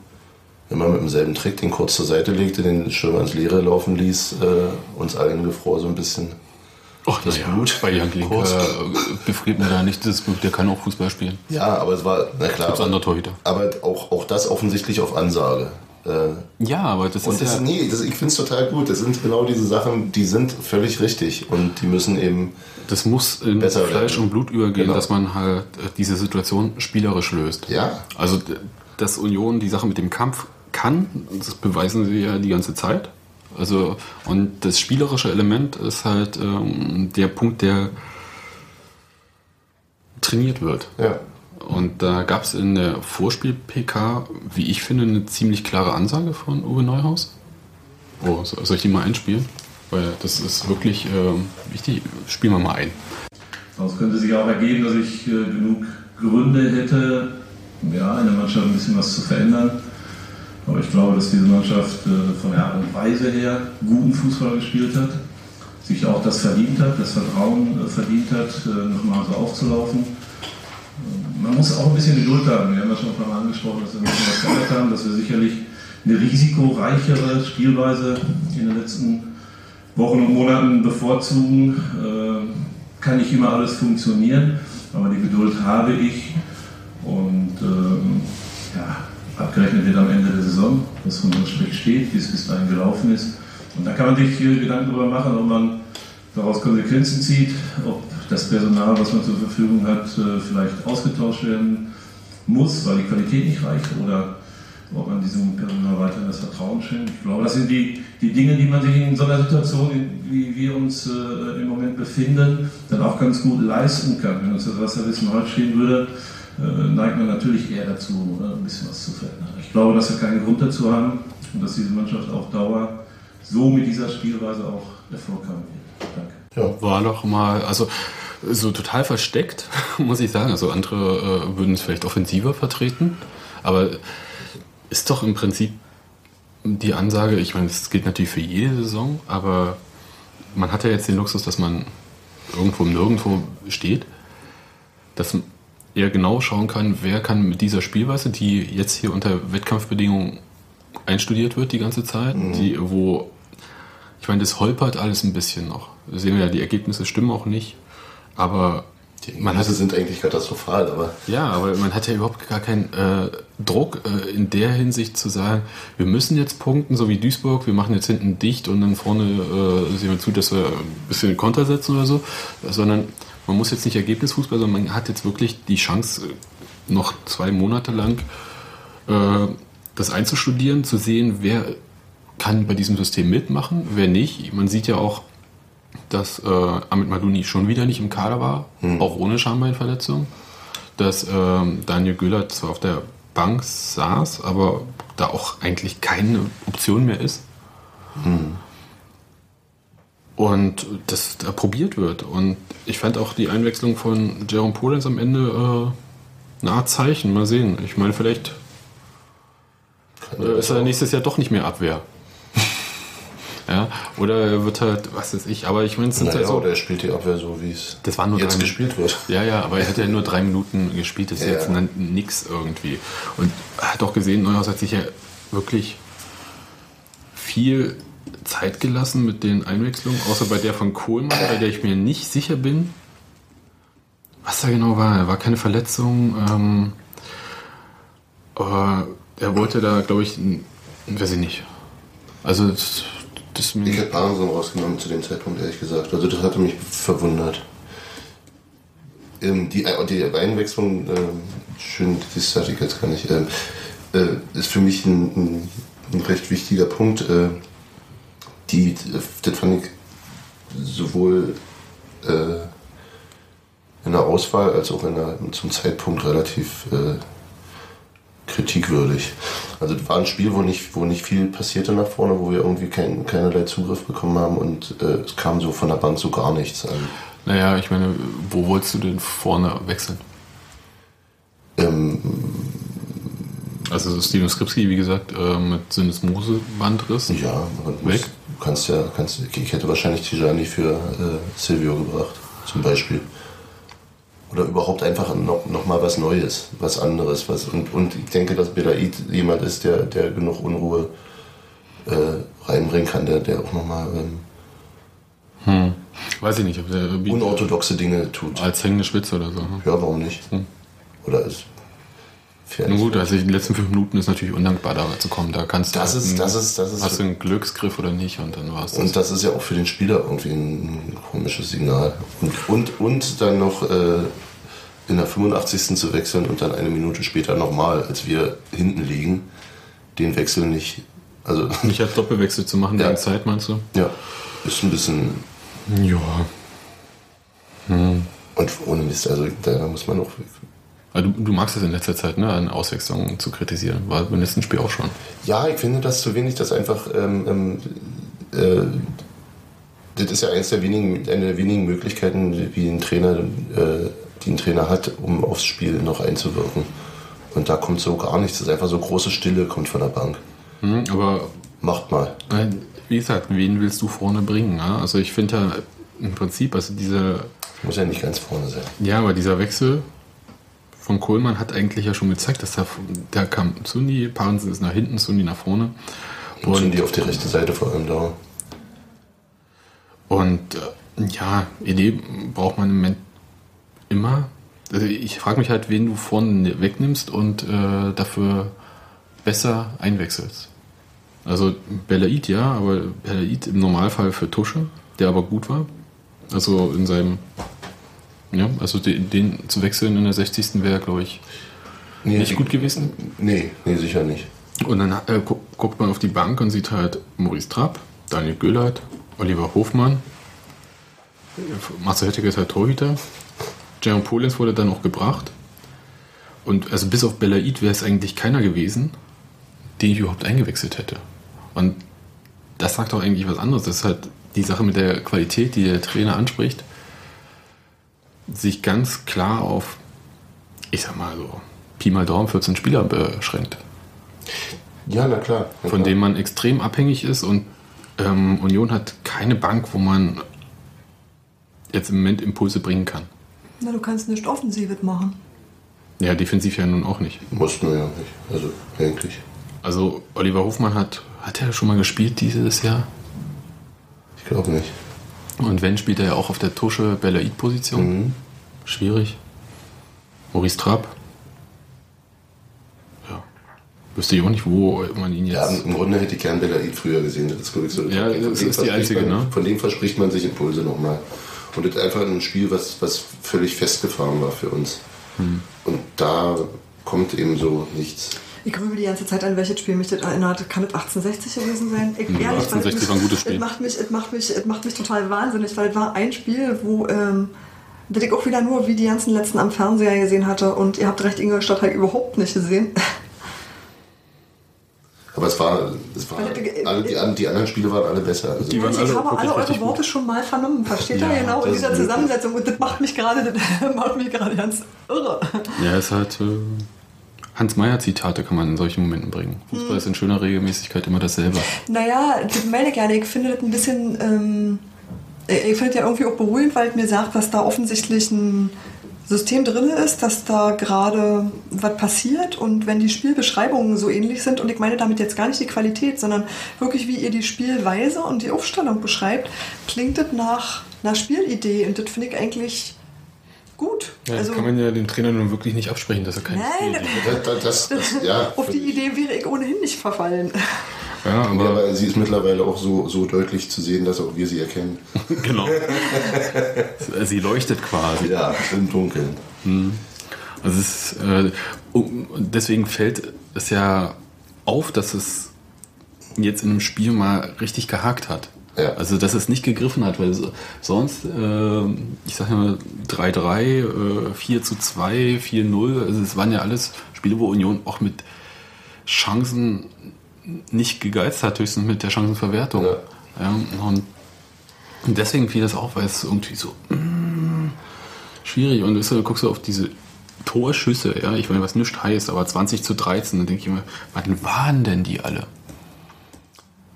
immer mit demselben Trick den kurz zur Seite legte, den Stürmer ins Leere laufen ließ, äh, uns allen gefror so ein bisschen Ach, Das das Blut bei Jan Klinker befriedet mir da nicht das Blut. Der kann auch Fußball spielen. Ja, aber es war, na klar, aber, andere Torhüter. aber auch, auch das offensichtlich auf Ansage. Äh, Ja, aber das ist das, ja... nee, das, ich finde es total gut. Das sind genau diese Sachen, die sind völlig richtig und die müssen eben, Das muss in Besser Fleisch werden. und Blut übergehen, Genau. dass man halt äh, diese Situation spielerisch löst. ja, Also, dass Union die Sache mit dem Kampf kann, das beweisen sie ja die ganze Zeit. Also, und das spielerische Element ist halt ähm, der Punkt, der trainiert wird. ja. Und da gab es in der Vorspiel-PK, wie ich finde, eine ziemlich klare Ansage von Uwe Neuhaus. Oh, so- soll ich die mal einspielen? Weil das ist wirklich ähm, wichtig. Spielen wir mal ein. Daraus könnte sich auch ergeben, dass ich äh, genug Gründe hätte, ja, in der Mannschaft ein bisschen was zu verändern. Aber ich glaube, dass diese Mannschaft äh, von der Art und Weise her guten Fußball gespielt hat, sich auch das verdient hat, das Vertrauen äh, verdient hat, äh, nochmal so aufzulaufen. Man muss auch ein bisschen Geduld haben. Wir haben ja schon Mal angesprochen, dass wir ein was geändert haben, dass wir sicherlich eine risikoreichere Spielweise in den letzten Wochen und Monaten bevorzugen. Äh, kann nicht immer alles funktionieren, aber die Geduld habe ich. Und ähm, ja, abgerechnet wird am Ende der Saison, was unter Strich steht, wie es bis dahin gelaufen ist. Und da kann man sich äh, Gedanken darüber machen, ob man daraus Konsequenzen zieht, ob das Personal, was man zur Verfügung hat, äh, vielleicht ausgetauscht werden muss, weil die Qualität nicht reicht oder ob man diesem Personal weiterhin das Vertrauen schenkt. Ich glaube, das sind die, die Dinge, die man sich in so einer Situation, wie wir uns äh, im Moment befinden, dann auch ganz gut leisten kann. Wenn uns das Wasserwissen heute stehen würde, äh, neigt man natürlich eher dazu, ein bisschen was zu verändern. Ich glaube, dass wir keinen Grund dazu haben und dass diese Mannschaft auf Dauer so mit dieser Spielweise auch Erfolg haben wird. Danke. War doch mal, also so total versteckt, muss ich sagen. Also andere äh, würden es vielleicht offensiver vertreten, aber ist doch im Prinzip die Ansage, ich meine, das gilt natürlich für jede Saison, aber man hat ja jetzt den Luxus, dass man irgendwo Nirgendwo steht, dass er genau schauen kann, wer kann mit dieser Spielweise, die jetzt hier unter Wettkampfbedingungen einstudiert wird die ganze Zeit, die, wo ich meine, das holpert alles ein bisschen noch. Das sehen wir ja, die Ergebnisse stimmen auch nicht. Aber Die man hat Ergebnisse sind eigentlich katastrophal, aber ja, aber man hat ja überhaupt gar keinen äh, Druck äh, in der Hinsicht zu sagen, wir müssen jetzt punkten, so wie Duisburg, wir machen jetzt hinten dicht und dann vorne äh, sehen wir zu, dass wir ein bisschen Konter setzen oder so, sondern man muss jetzt nicht Ergebnisfußball, sondern man hat jetzt wirklich die Chance, noch zwei Monate lang äh, das einzustudieren, zu sehen, wer kann bei diesem System mitmachen, wer nicht. Man sieht ja auch, dass äh, Amit Maluni schon wieder nicht im Kader war, auch ohne Schambeinverletzung. Dass ähm, Daniel Güller zwar auf der Bank saß, aber da auch eigentlich keine Option mehr ist. Und das da probiert wird. Und ich fand auch die Einwechslung von Jerome Polenz am Ende äh, eine Art Zeichen. Mal sehen. Ich meine, vielleicht äh, ist er nächstes Jahr doch nicht mehr Abwehr. Oder er wird halt, was weiß ich, aber ich meine, es sind naja, halt so. oder er spielt die Abwehr so, wie es Das waren nur jetzt drei- gespielt wird. Ja, ja, aber er hat ja nur drei Minuten gespielt. Das ist Ja, jetzt ja. nix irgendwie. Und er hat auch gesehen, Neuhaus hat sich ja wirklich viel Zeit gelassen mit den Einwechslungen, außer bei der von Kohlmann, bei der ich mir nicht sicher bin, was da genau war. Er war keine Verletzung. Ähm, aber er wollte da, glaube ich, weiß ich nicht. Also das, Ich hätte Aronson rausgenommen zu dem Zeitpunkt, ehrlich gesagt. Also das hatte mich verwundert. Ähm, die, äh, die Einwechslung, ähm, schön, das sage ich jetzt gar nicht, ähm, äh, ist für mich ein, ein, ein recht wichtiger Punkt. Äh, die, das fand ich sowohl äh, in der Auswahl als auch in der, zum Zeitpunkt relativ äh, kritikwürdig. Also das war ein Spiel, wo nicht, wo nicht viel passierte nach vorne, wo wir irgendwie kein, keinerlei Zugriff bekommen haben und äh, es kam so von der Bank so gar nichts an. Naja, ich meine, wo wolltest du denn vorne wechseln? Ähm, Also Steven Skripski, wie gesagt, äh, mit Sinnesmose-Bandriss. ja, aber du Weg? du kannst ja, kannst, ich hätte wahrscheinlich Tijani für äh, Silvio gebracht, zum Beispiel. Oder überhaupt einfach noch, noch mal was Neues, was anderes. Was, und, und ich denke, dass Belaid jemand ist, der, der genug Unruhe äh, reinbringen kann, der, der auch noch mal ähm, Weiß ich nicht, ob der unorthodoxe Dinge tut. als hängende Spitze oder so. Ne? Ja, warum nicht? Oder ist Nun gut, also in den letzten fünf Minuten ist natürlich undankbar, da zu kommen. Da kannst du Das halt ist- einen- das ist- das ist- hast du einen Glücksgriff oder nicht und dann war es das. Und das ist ja auch für den Spieler irgendwie ein komisches Signal. Und, und, und dann noch äh, in der 85. zu wechseln und dann eine Minute später nochmal, als wir hinten liegen, den Wechsel nicht. Also, Nicht als Doppelwechsel zu machen Ja. wegen Zeit, meinst du? ja, ist ein bisschen. Ja. Und ohne Mist, also da muss man auch. Also du, du magst es in letzter Zeit, ne, an Auswechslungen zu kritisieren. War beim letzten Spiel auch schon. Ja, ich finde das zu wenig, dass einfach. Ähm, ähm, äh, das ist ja eines der wenigen, eine der wenigen Möglichkeiten, wie ein Trainer, äh, die ein Trainer hat, um aufs Spiel noch einzuwirken. Und da kommt so gar nichts. Das ist einfach so große Stille kommt von der Bank. Hm, aber Macht mal. äh, wie gesagt, wen willst du vorne bringen? Ja? Also ich finde ja im Prinzip, also diese, Muss ja nicht ganz vorne sein. ja, aber dieser Wechsel von Kohlmann hat eigentlich ja schon gezeigt, dass da, da kam Zundi, Parensen ist nach hinten, Zundi nach vorne. Und die auf die rechte Seite vor allem da. Und äh, ja, Idee braucht man im Moment immer. Also ich frage mich halt, wen du vorne wegnimmst und äh, dafür besser einwechselst. Also Belaid ja, aber Belaid im Normalfall für Tusche, der aber gut war. Also in seinem, ja, also den, den zu wechseln in der 60. wäre, glaube ich, Nee, nicht gut gewesen. Nee, nee, sicher nicht. Und dann äh, gu guckt man auf die Bank und sieht halt Maurice Trapp, Daniel Göllert, Oliver Hofmann, Marcel Hettig ist halt Torhüter, Jerome Polens wurde dann auch gebracht. Und also bis auf Belaid wäre es eigentlich keiner gewesen, den ich überhaupt eingewechselt hätte. Und das sagt doch eigentlich was anderes. Das ist halt die Sache mit der Qualität, die der Trainer anspricht, sich ganz klar auf, ich sag mal so, Pi mal Daumen 14 Spieler beschränkt Ja, na klar. Na von klar. dem man extrem abhängig ist und ähm, Union hat keine Bank, wo man jetzt im Moment Impulse bringen kann. Na, du kannst nicht offensiv machen. Ja, defensiv ja nun auch nicht. Mussten wir ja nicht. Also eigentlich. Also Oliver Hofmann hat, hat er schon mal gespielt dieses Jahr? Ich glaube nicht. Und wenn, spielt er ja auch auf der Tusche Belaid-Position. Mhm. Schwierig. Maurice Trapp. Ja. Wüsste ich auch nicht, wo man ihn Ja, jetzt... im Grunde hätte ich gern Belaid früher gesehen. Das ist, ich, so. Ja, von das dem ist die verspricht einzige, man, ne? Von dem verspricht man sich Impulse nochmal. Und das ist einfach ein Spiel, was, was völlig festgefahren war für uns. Hm. Und da kommt eben so nichts. Ich grübel die ganze Zeit an, welches Spiel mich das erinnert. Kann das 1860 gewesen sein? Ich, Ja, 1860 weil war ein gutes es Spiel. macht mich, es macht mich, es macht mich total wahnsinnig, weil es war ein Spiel, wo ähm, das ich auch wieder nur wie die ganzen letzten am Fernseher gesehen hatte. Und ihr habt recht, Ingolstadt habe ich überhaupt nicht gesehen. Aber es war, es war alle, die, die anderen Spiele waren alle besser. Also, Die waren ich alle habe wirklich alle eure Worte schon mal vernommen. Versteht Ja, ihr genau in dieser. Zusammensetzung? Und das macht mich gerade, das macht mich gerade ganz irre. Ja, es ist halt... Äh, Hans-Meyer-Zitate kann man in solchen Momenten bringen. Fußball ist in schöner Regelmäßigkeit immer dasselbe. Naja, das meine ich gerne. Ich finde das ein bisschen, ähm, ich finde ja irgendwie auch beruhigend, weil es mir sagt, dass da offensichtlich ein System drin ist, dass da gerade was passiert und wenn die Spielbeschreibungen so ähnlich sind und ich meine damit jetzt gar nicht die Qualität, sondern wirklich wie ihr die Spielweise und die Aufstellung beschreibt, klingt das nach einer Spielidee und das finde ich eigentlich gut. Ja, also, das kann man ja dem Trainer nun wirklich nicht absprechen, dass er keine Nein, das, das, das, ja, auf die Idee wäre ich ohnehin nicht verfallen. Ja, Ja, aber aber sie ist mittlerweile auch so, so deutlich zu sehen, dass auch wir sie erkennen. genau. Sie leuchtet quasi. Ja, im Dunkeln. Also es ist, äh, und deswegen fällt es ja auf, dass es jetzt in einem Spiel mal richtig gehakt hat. Ja. Also dass es nicht gegriffen hat, weil so- sonst, äh, ich sag mal 3-3, äh, 4 zu 2, 4-0, also es waren ja alles Spiele, wo Union auch mit Chancen nicht gegeizt hat, höchstens mit der Chancenverwertung. Ja. Ja, und deswegen fiel das auf, weil es irgendwie so mm, schwierig und du, du guckst du auf diese Torschüsse, ja, ich meine, was nichts heißt, aber 20 zu 13, dann denke ich mir, wann waren denn die alle?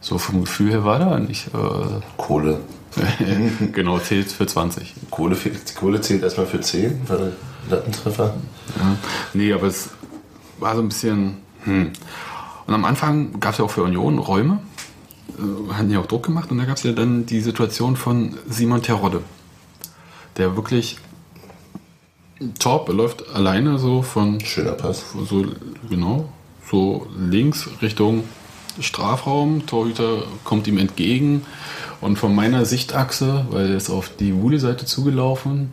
So vom Gefühl her war da nicht. Äh, Kohle. genau, zählt für 20. Kohle, Kohle zählt erstmal für 10, war der Lattentreffer. Ja. Nee, aber es war so ein bisschen. Hm. Und am Anfang gab es ja auch für Union Räume, äh, hatten ja auch Druck gemacht und da gab es ja dann die Situation von Simon Terodde, der wirklich top, läuft alleine so von Schöner Pass. so genau so links Richtung Strafraum, Torhüter kommt ihm entgegen und von meiner Sichtachse, weil er ist auf die Wule-Seite zugelaufen,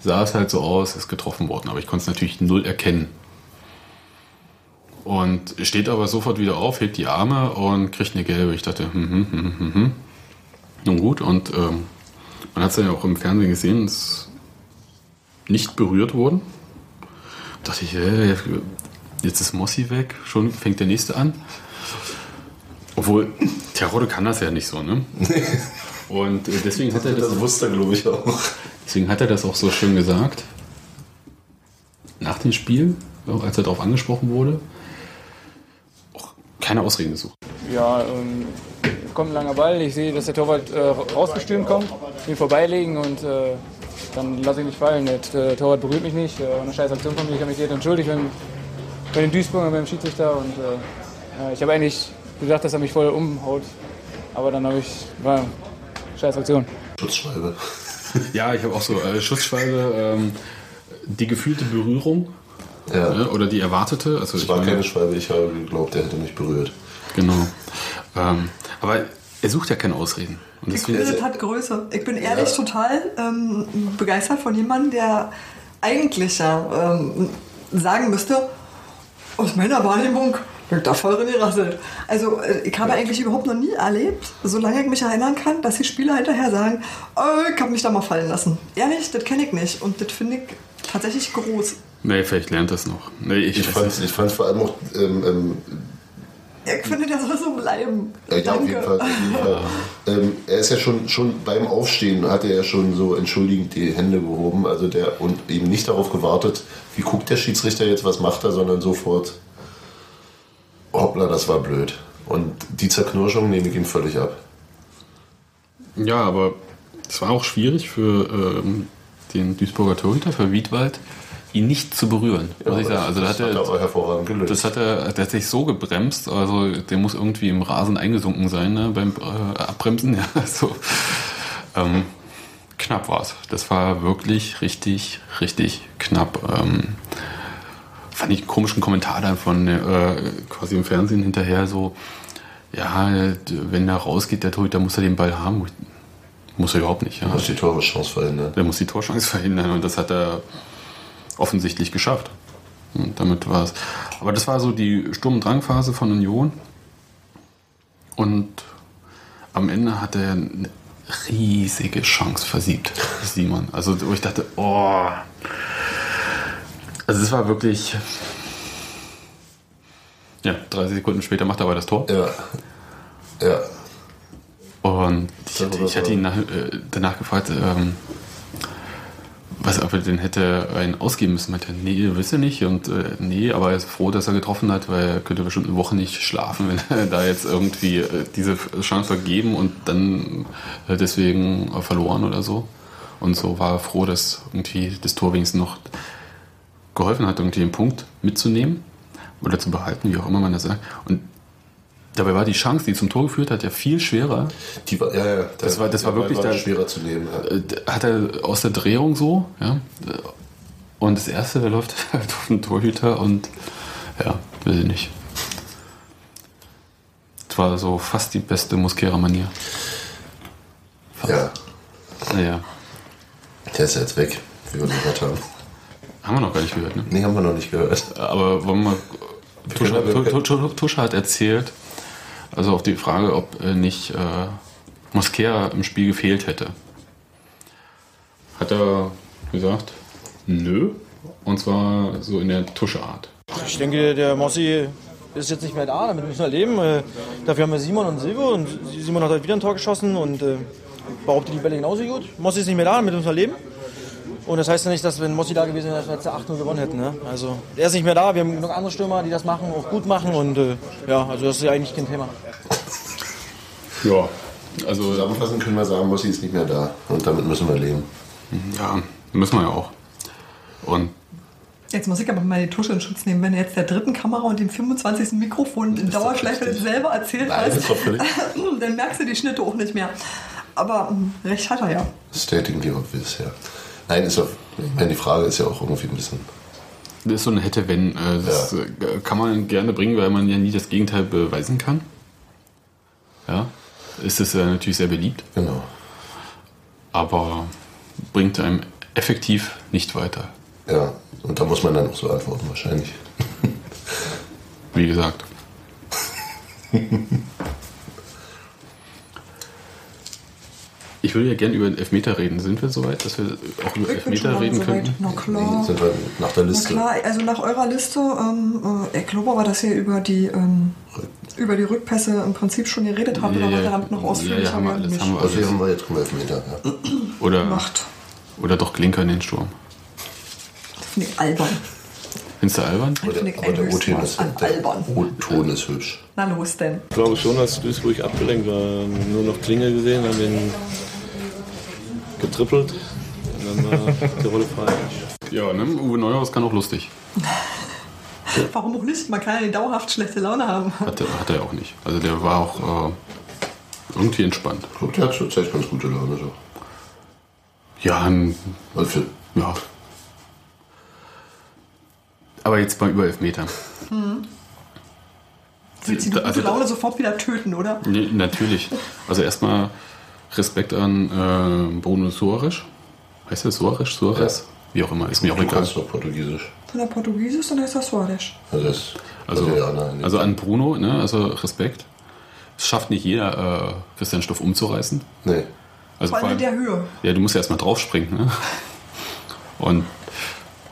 sah es halt so aus, ist getroffen worden, aber ich konnte es natürlich null erkennen. Und steht aber sofort wieder auf, hebt die Arme und kriegt eine gelbe. Ich dachte, hm, hm, hm, hm, hm. Nun gut, und ähm, man hat es ja auch im Fernsehen gesehen, es ist nicht berührt worden. dachte ich, äh, jetzt ist Mossi weg, schon fängt der nächste an. Obwohl, Terodde kann das ja nicht so, ne? Und äh, deswegen hat er das Das wusste er, glaube ich, auch. Deswegen hat er das auch so schön gesagt. Nach dem Spiel, auch als er darauf angesprochen wurde, auch keine Ausreden gesucht. Ja, ähm, kommt ein langer Ball. Ich sehe, dass der Torwart äh, rausgestürmt kommt, ihn vorbeilegen und äh, dann lasse ich mich fallen. Der äh, Torwart berührt mich nicht. Äh, eine scheiß Aktion von mir. Ich habe mich jetzt entschuldigt beim, bei den Duisburger, beim Schiedsrichter. Und äh, ich habe eigentlich gedacht, dass er mich voll umhaut. Aber dann habe ich, war scheiß Aktion. Schutzschwalbe. Ja, ich habe auch so äh, Schussschwalbe, ähm, die gefühlte Berührung Ja. äh, oder die erwartete. Also Es ich war meine- keine Schwalbe, ich habe geglaubt, der hätte mich berührt. Genau. Ähm, aber er sucht ja keine Ausreden. Und Die deswegen, Quelle hat Größe. Ich bin ehrlich total ähm, begeistert von jemandem, der eigentlich ja ähm, sagen müsste, aus meiner Wahrnehmung da voll gerasselt. Also äh, ich habe eigentlich überhaupt noch nie erlebt, solange ich mich erinnern kann, dass die Spieler hinterher sagen, oh, ich habe mich da mal fallen lassen. Ehrlich, das kenne ich nicht. Und das finde ich tatsächlich groß. nee, vielleicht lernt das noch. Nee, ich, Ich fand ich fand's vor allem auch ähm, ähm, Ich finde, der soll so bleiben. Ja, ja, auf Danke. jeden Fall. Auf jeden Fall. Ähm, er ist ja schon, schon beim Aufstehen, hat er ja schon so entschuldigend die Hände gehoben. Also der, und eben nicht darauf gewartet, wie guckt der Schiedsrichter jetzt, was macht er, sondern sofort, hoppla, das war blöd. Und die Zerknirschung nehme ich ihm völlig ab. Ja, aber es war auch schwierig für ähm, den Duisburger Torhüter, für Wiedwald, ihn nicht zu berühren, muss ich sagen. Also da das hat er aber hervorragend gelöst. das hat er, der hat sich so gebremst, also der muss irgendwie im Rasen eingesunken sein ne, beim äh, Abbremsen. Ja, so. ähm, knapp war es. Das war wirklich richtig, richtig knapp. Ähm, fand ich einen komischen Kommentar dann von äh, quasi im Fernsehen hinterher so, ja, wenn er rausgeht, der Torhüter muss er den Ball haben. Muss er überhaupt nicht. Ja. muss die Torchance verhindern. Der muss die Torchance verhindern und das hat er offensichtlich geschafft. Und damit war es. Aber das war so die Sturm- und Drangphase von Union. Und am Ende hat er eine riesige Chance versiebt, Simon. Also wo ich dachte, oh. Also es war wirklich. Ja, 30 Sekunden später macht er aber das Tor. Ja. Ja. Und ich hatte, ich hatte ihn nach, äh, danach gefragt, ähm, was, ob er den hätte einen ausgeben müssen. Meinte, nee, wisst ihr nicht. Und äh, nee, aber er ist froh, dass er getroffen hat, weil er könnte bestimmt eine Woche nicht schlafen, wenn er da jetzt irgendwie äh, diese Chance vergeben und dann äh, deswegen äh, verloren oder so. Und so war er froh, dass irgendwie das Tor wenigstens noch geholfen hat, irgendwie den Punkt mitzunehmen oder zu behalten, wie auch immer man das sagt. Und dabei war die Chance, die zum Tor geführt hat, ja viel schwerer. Die war, ja, ja, Das war, das war der wirklich Ball da, schwerer zu nehmen. Ja. äh, Hat er aus der Drehung so, ja. Und das erste, der läuft halt auf den Torhüter und ja, will ich nicht. Das war so fast die beste Muskera-Manier. ja, Naja, der ist ja jetzt weg, wie wir gehört haben. Haben wir noch gar nicht gehört, ne? Nee, haben wir noch nicht gehört. Aber wollen wir mal. Tusche, können- wir Tu- Tu- Tusche hat erzählt, also auf die Frage, ob äh, nicht äh, Mosquera im Spiel gefehlt hätte. Hat er gesagt, nö. Und zwar so in der Tuscheart. Ich denke, der Mossi ist jetzt nicht mehr da, damit müssen wir leben. Äh, dafür haben wir Simon und Silvo und Simon hat heute wieder ein Tor geschossen und äh, behauptet die Bälle genauso gut. Mossi ist nicht mehr da, damit müssen wir leben. Und das heißt ja nicht, dass wenn Mossi da gewesen wäre, dass wir jetzt 8-0 gewonnen hätten. Ne? Also er ist nicht mehr da, wir haben genug andere Stürmer, die das machen, auch gut machen und äh, ja, also das ist ja eigentlich kein Thema. Ja, also Zusammenfassend können wir sagen, Mossi ist nicht mehr da. Und damit müssen wir leben. ja, müssen wir ja auch. Und Jetzt muss ich aber mal die Tusche in Schutz nehmen, wenn er jetzt der dritten Kamera und dem 25. Mikrofon in Dauerschleife selber erzählt Nein, hast, dann merkst du die Schnitte auch nicht mehr. Aber mm, recht hat er ja. Stating the obvious, ja. Nein, ist doch, ich meine, die Frage ist ja auch irgendwie ein bisschen. das ist so ein Hätte-Wenn. Äh, das äh, kann man gerne bringen, weil man ja nie das Gegenteil beweisen kann. Ja, ist es ja natürlich sehr beliebt, Genau. aber bringt einem effektiv nicht weiter. Ja, und da muss man dann auch so antworten, wahrscheinlich. Wie gesagt. Ich würde ja gerne über den Elfmeter reden. Sind wir soweit, dass wir auch über Ich schon Elfmeter reden könnten? Na klar. Sind wir nach der Na Liste. klar, also nach eurer Liste, ähm, äh, ich glaube aber, dass ihr über die, ähm, über die Rückpässe im Prinzip schon geredet habt, oder wollt ihr damit noch ausführlicher ja, haben wir werden? alles, Nicht. haben wir Also hier alles. haben wir jetzt keinen Elfmeter. Ja. Oder, Macht. oder doch Klinker in den Sturm. Das finde ich albern. Findest du albern? Das finde ich Aber ein der O-Ton ist, der albern. Ist hübsch. Na los denn. Ich glaube schon, dass Duisburg abgelenkt war. Nur noch Klinge gesehen, haben den getrippelt und dann war die Rolle frei. Ja, ne? Uwe Neuhaus kann auch lustig. Warum auch nicht? Man kann ja nicht dauerhaft schlechte Laune haben. Hat, er- hat er auch nicht. Also der war auch äh, irgendwie entspannt. Ich glaube, der hat zurzeit ganz gute Laune. So. Ja, ein, Also für, ja. Aber jetzt mal über Elfmeter. Willst du die gute Also- Laune sofort wieder töten, oder? Nee, natürlich. Also erstmal Respekt an äh, Bruno Soares. Heißt er Soares? Soares? Wie auch immer, ist mir auch du egal. kannst doch Portugiesisch. Wenn er Portugiesisch, dann heißt er Suarez. Also, Also, also an Bruno, ne? also Respekt. Es schafft nicht jeder, äh, Christian Stoff umzureißen. Nee. Also Vor allem in der Höhe. Ja, du musst ja erstmal draufspringen. Ne? Und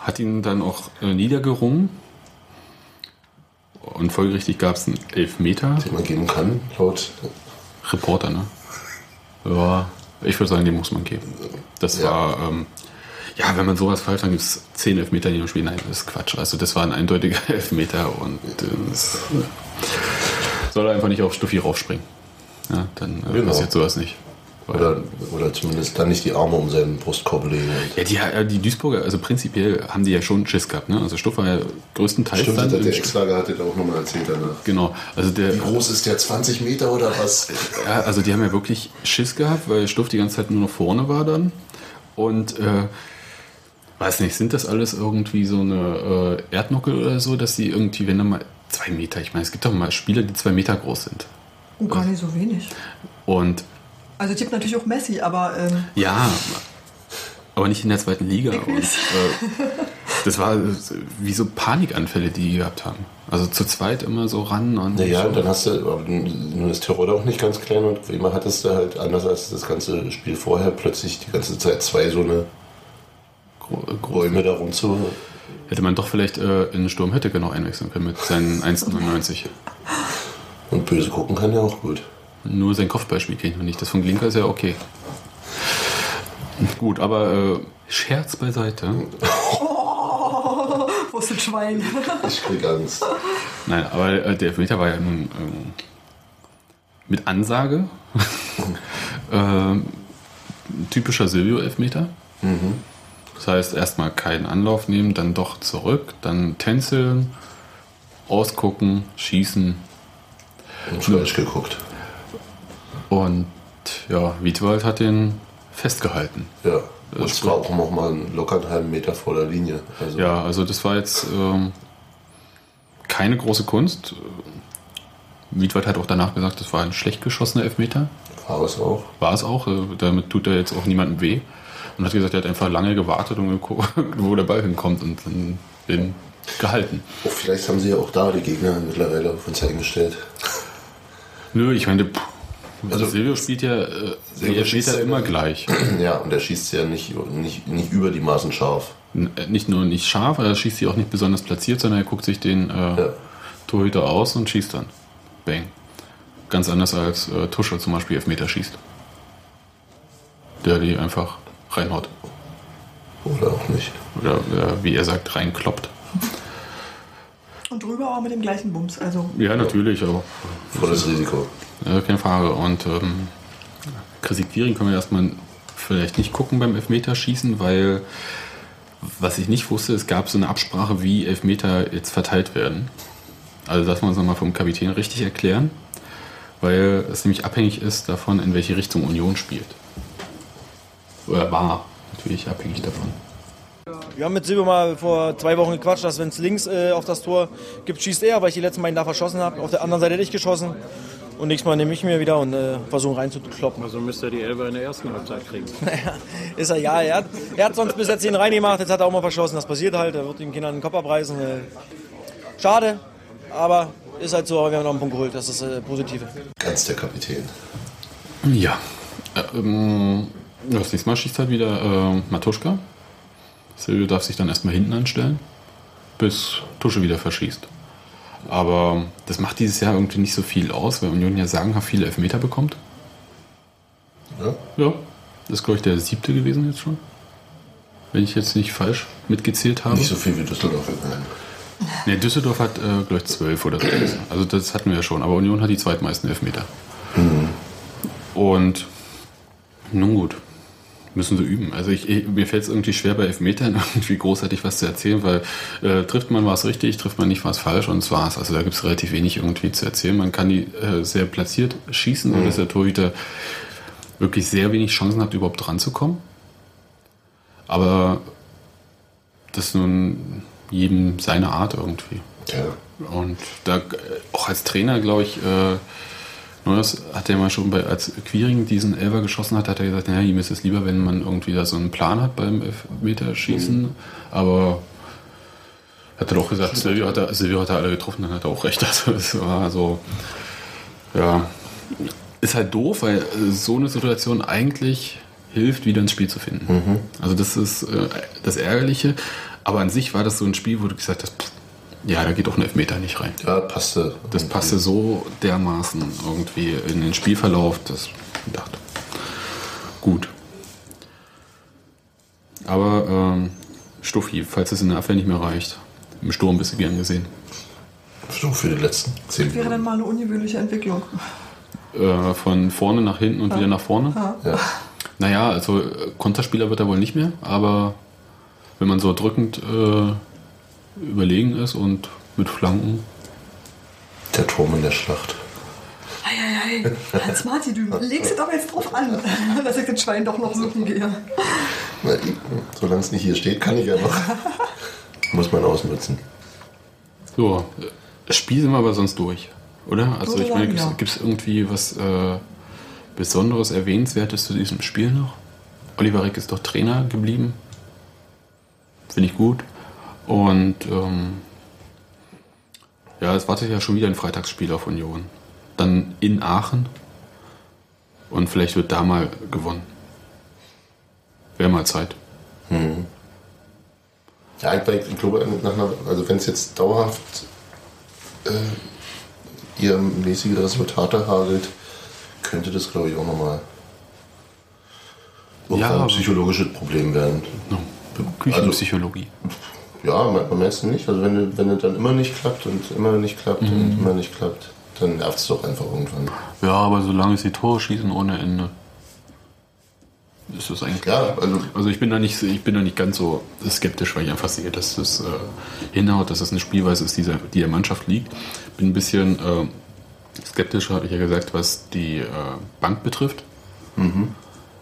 hat ihn dann auch äh, niedergerungen. Und folgerichtig gab es einen Elfmeter. Den man geben kann, laut. Reporter, ne? Ja, ich würde sagen, den muss man geben. Das Ja. war, ähm, ja, wenn man sowas pfeift, dann gibt es zehn Elfmeter in jedem Spiel. Nein, das ist Quatsch. Also das war ein eindeutiger Elfmeter und äh, das soll einfach nicht auf Stuffi raufspringen. Ja, dann äh, Genau. passiert sowas nicht. Oder, oder zumindest dann nicht die Arme um seinen Brustkorb legen. Ja, die, äh, die Duisburger, also prinzipiell haben die ja schon Schiss gehabt. Ne? Also Stuff war ja größtenteils Stimmt, dann der Ex-Lager hat das auch nochmal erzählt danach. Genau, also der, Wie groß ist der? 20 Meter oder was? ja, also die haben ja wirklich Schiss gehabt, weil Stuff die ganze Zeit nur noch vorne war dann. Und äh, weiß nicht, sind das alles irgendwie so eine äh, Erdnuckel oder so, dass die irgendwie, wenn dann mal zwei Meter, ich meine, es gibt doch mal Spieler, die zwei Meter groß sind. Und gar nicht so wenig. Und Also es gibt natürlich auch Messi, aber ähm, ja, aber nicht in der zweiten Liga. Und, äh, das war wie so Panikanfälle, die die gehabt haben. Also zu zweit immer so ran und Naja, so. und dann hast du, aber nun ist Tirol auch nicht ganz klein und wie immer hattest du halt anders als das ganze Spiel vorher plötzlich die ganze Zeit zwei so eine. Räume da rum zu. Hätte man doch vielleicht äh, in Sturm Hötteke noch einwechseln können mit seinen 1,99. Und böse gucken kann ja auch gut. Nur sein Kopfballspiel kenne ich noch nicht. Das von Glinker ist ja okay. Gut, aber äh, Scherz beiseite. oh, wo ist das Schwein? Ich krieg Angst. Nein, aber äh, der Elfmeter war ja nun ähm, mit Ansage. ähm, typischer Silvio-Elfmeter. Das heißt, erstmal keinen Anlauf nehmen, dann doch zurück, dann tänzeln, ausgucken, schießen. Und falsch geguckt. Und ja, Wiedwald hat den festgehalten. Ja. Und Das zwar auch noch mal einen locker einen halben Meter vor der Linie. Also Ja, also das war jetzt ähm, keine große Kunst. Wiedwald hat auch danach gesagt, das war ein schlecht geschossener Elfmeter. war es auch. War es auch. äh, Damit tut er jetzt auch niemandem weh. Und hat gesagt, er hat einfach lange gewartet und geguckt, wo der Ball hinkommt und dann den gehalten. Oh, vielleicht haben sie ja auch da die Gegner mittlerweile auf uns eingestellt. Nö, ich meine, also Silvio spielt ja äh, Silvio schießt Elfmeter ja immer gleich. Ja, und er schießt ja nicht, nicht, nicht über die Maßen scharf. N- äh, Nicht nur nicht scharf, er schießt sie auch nicht besonders platziert, sondern er guckt sich den äh, Ja. Torhüter aus und schießt dann. Bang. Ganz anders als äh, Tusche zum Beispiel Elfmeter schießt. Der die einfach reinhaut. Oder auch nicht. Oder äh, wie er sagt, reinkloppt. Drüber aber mit dem gleichen Bums. Also Ja, natürlich, aber. Volles Risiko. Ja, keine Frage. Und ähm, Quiring können wir erstmal vielleicht nicht gucken beim Elfmeterschießen, weil was ich nicht wusste, es gab so eine Absprache, wie Elfmeter jetzt verteilt werden. Also das muss man uns nochmal vom Kapitän richtig erklären, weil es nämlich abhängig ist davon, in welche Richtung Union spielt. Oder war natürlich abhängig davon. Wir haben mit Silber mal vor zwei Wochen gequatscht, dass wenn es links äh, auf das Tor gibt, schießt er, weil ich die letzten beiden da verschossen habe. Auf der anderen Seite hätte ich geschossen. Und nächstes Mal nehme ich mir wieder und äh, versuche reinzukloppen. Also müsste er die Elber in der ersten Halbzeit kriegen. Ist er ja. Er hat, er hat sonst bis jetzt den reingemacht, jetzt hat er auch mal verschossen. Das passiert halt. Er wird den Kindern den Kopf abreißen. Äh, schade, aber ist halt so. Aber wir haben noch einen Punkt geholt. Das ist das äh, Positive. Ganz der Kapitän. Ja. Äh, ähm, das nächste Mal schießt halt wieder äh, Matuschka. Silvio darf sich dann erstmal hinten anstellen, bis Tusche wieder verschießt. Aber das macht dieses Jahr irgendwie nicht so viel aus, weil Union ja sagenhaft viele Elfmeter bekommt. Ja? Ja. Das ist, glaube ich, der siebte gewesen jetzt schon. Wenn ich jetzt nicht falsch mitgezählt habe. Nicht so viel wie Düsseldorf. Nee, Düsseldorf hat, äh, glaube ich, zwölf oder so. Also das hatten wir ja schon. Aber Union hat die zweitmeisten Elfmeter. Und nun gut, müssen sie üben. Also ich, ich, mir fällt es irgendwie schwer bei Elfmetern irgendwie großartig was zu erzählen, weil äh, trifft man was richtig, trifft man nicht was falsch und das war's. Also da gibt es relativ wenig irgendwie zu erzählen. Man kann die äh, sehr platziert schießen, sodass der Torhüter wirklich sehr wenig Chancen hat, überhaupt dran zu kommen. Aber das ist nun jedem seine Art irgendwie. Ja. Und da auch als Trainer, glaube ich, äh, Neuers hat er mal schon bei, als Quiring diesen Elfer geschossen hat, hat er gesagt, naja, ihm ist es lieber, wenn man irgendwie da so einen Plan hat beim Elfmeterschießen. Aber hat er auch gesagt, Silvio hat, er, Silvio hat er alle getroffen, dann hat er auch recht. Also es war so, ja, ist halt doof, weil so eine Situation eigentlich hilft, wieder ins Spiel zu finden. Also das ist äh, das Ärgerliche. Aber an sich war das so ein Spiel, wo du gesagt hast, pff, ja, da geht auch ein Elfmeter nicht rein. Ja, passte. Das passte so dermaßen irgendwie in den Spielverlauf, dass ich dachte, gut. Aber ähm, Stuffi, falls es in der Abwehr nicht mehr reicht, im Sturm bist du gern gesehen. So für die letzten zehn wäre Minuten. dann mal eine ungewöhnliche Entwicklung. Äh, von vorne nach hinten und Ja. wieder nach vorne. Ja. Ja. Naja, also äh, Konterspieler wird er wohl nicht mehr, aber wenn man so drückend äh, überlegen ist und mit Flanken, Der Turm in der Schlacht. Eieiei, Hans Martin, du legst es aber jetzt drauf an, dass ich das Schwein doch noch suchen gehe. Na, Solange es nicht hier steht, kann ich ja noch. Muss man ausnutzen. So, äh, das Spiel sind wir aber sonst durch, oder? Also ich meine, gibt es irgendwie was äh, Besonderes, Erwähnenswertes zu diesem Spiel noch? Oliver Reck ist doch Trainer geblieben. Finde ich gut. Und ähm, ja, es wartet ja schon wieder ein Freitagsspiel auf Union. Dann in Aachen. Und vielleicht wird da mal gewonnen. Wäre mal Zeit. Ja, ich, glaube, nach einer, also wenn es jetzt dauerhaft äh, ihr mäßige Resultate hagelt, könnte das, glaube ich, auch nochmal Ja, ein psychologisches Problem werden. No. Küchenpsychologie. Ja, man, man merkt es nicht. Also wenn, wenn es dann immer nicht klappt und immer nicht klappt Mhm. und immer nicht klappt, dann nervt es doch einfach irgendwann. Ja, aber solange sie Tore schießen ohne Ende, ist das eigentlich. Ja, also Also ich bin da nicht, ich bin da nicht ganz so skeptisch, weil ich einfach sehe, dass das äh, hinhaut, dass das eine Spielweise ist, die, der- die der Mannschaft liegt. Bin ein bisschen äh, skeptisch, habe ich ja gesagt, was die äh, Bank betrifft.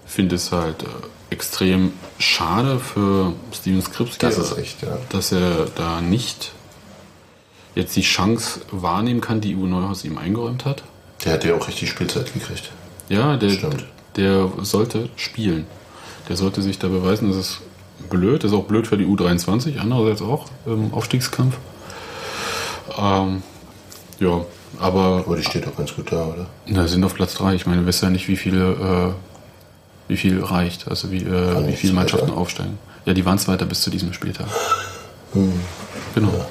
Finde es halt äh, extrem schade für Steven Skripski, Das ist echt, ja. dass er da nicht jetzt die Chance wahrnehmen kann, die Uwe Neuhaus ihm eingeräumt hat. der hat ja auch richtig Spielzeit gekriegt. Ja, der, Stimmt. der sollte spielen. Der sollte sich da beweisen. Das ist blöd. Das ist auch blöd für die U23, andererseits auch im Aufstiegskampf. Ähm, ja, aber Aber die steht doch ganz gut da, oder? na, sind auf Platz 3. Ich meine, du weißt ja nicht, wie viele, äh, wie viel reicht, also wie, äh, wie viele Mannschaften weiter. aufsteigen. Ja, die waren Zweiter bis zu diesem Spieltag. Hm. Genau.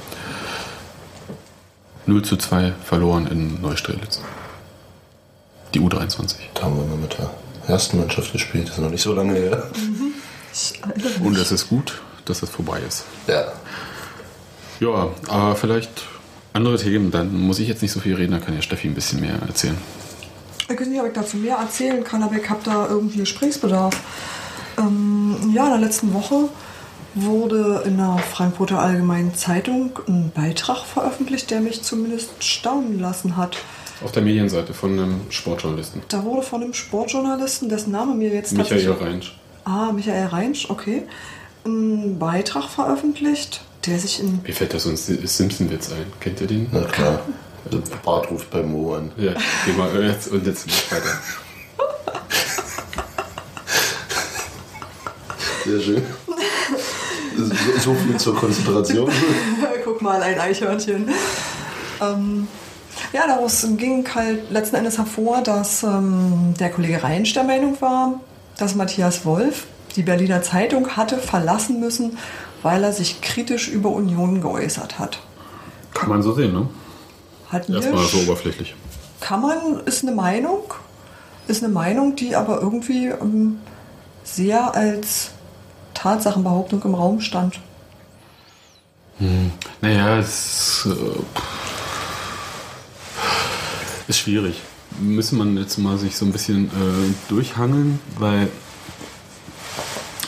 0 zu 2 verloren in Neustrelitz. Die U23. Da haben wir mal mit der ersten Mannschaft gespielt, das ist noch nicht so lange her. Mich. Und es ist gut, dass es vorbei ist. Ja. Ja, aber vielleicht andere Themen, dann muss ich jetzt nicht so viel reden, dann kann ja Steffi ein bisschen mehr erzählen. Ich weiß nicht, ob ich dazu mehr erzählen kann, aber ich habe da irgendwie Gesprächsbedarf. Ähm, ja, in der letzten Woche wurde in der Frankfurter Allgemeinen Zeitung ein Beitrag veröffentlicht, der mich zumindest staunen lassen hat. Auf der Medienseite von einem Sportjournalisten. Da wurde von einem Sportjournalisten, dessen Name mir jetzt Michael tatsächlich- Reinsch. Ah, Michael Reinsch, okay. Ein Beitrag veröffentlicht, der sich in Mir fällt da so ein Simpson-Witz ein. Kennt ihr den? Na klar. Der Bart ruft bei Mo an. Ja, geh mal jetzt und jetzt mach weiter. Sehr schön. So, so viel zur Konzentration. Guck mal, ein Eichhörnchen. Ähm, ja, daraus ging halt letzten Endes hervor, dass ähm, der Kollege Reinsch der Meinung war, dass Matthias Wolf die Berliner Zeitung hatte verlassen müssen, weil er sich kritisch über Union geäußert hat. Kann man so sehen, ne? Hat mir Erstmal so oberflächlich. kann man, ist eine Meinung, ist eine Meinung, die aber irgendwie ähm, sehr als Tatsachenbehauptung im Raum stand. Hm. Naja, es äh, ist schwierig. Müssen man jetzt mal sich so ein bisschen äh, durchhangeln, weil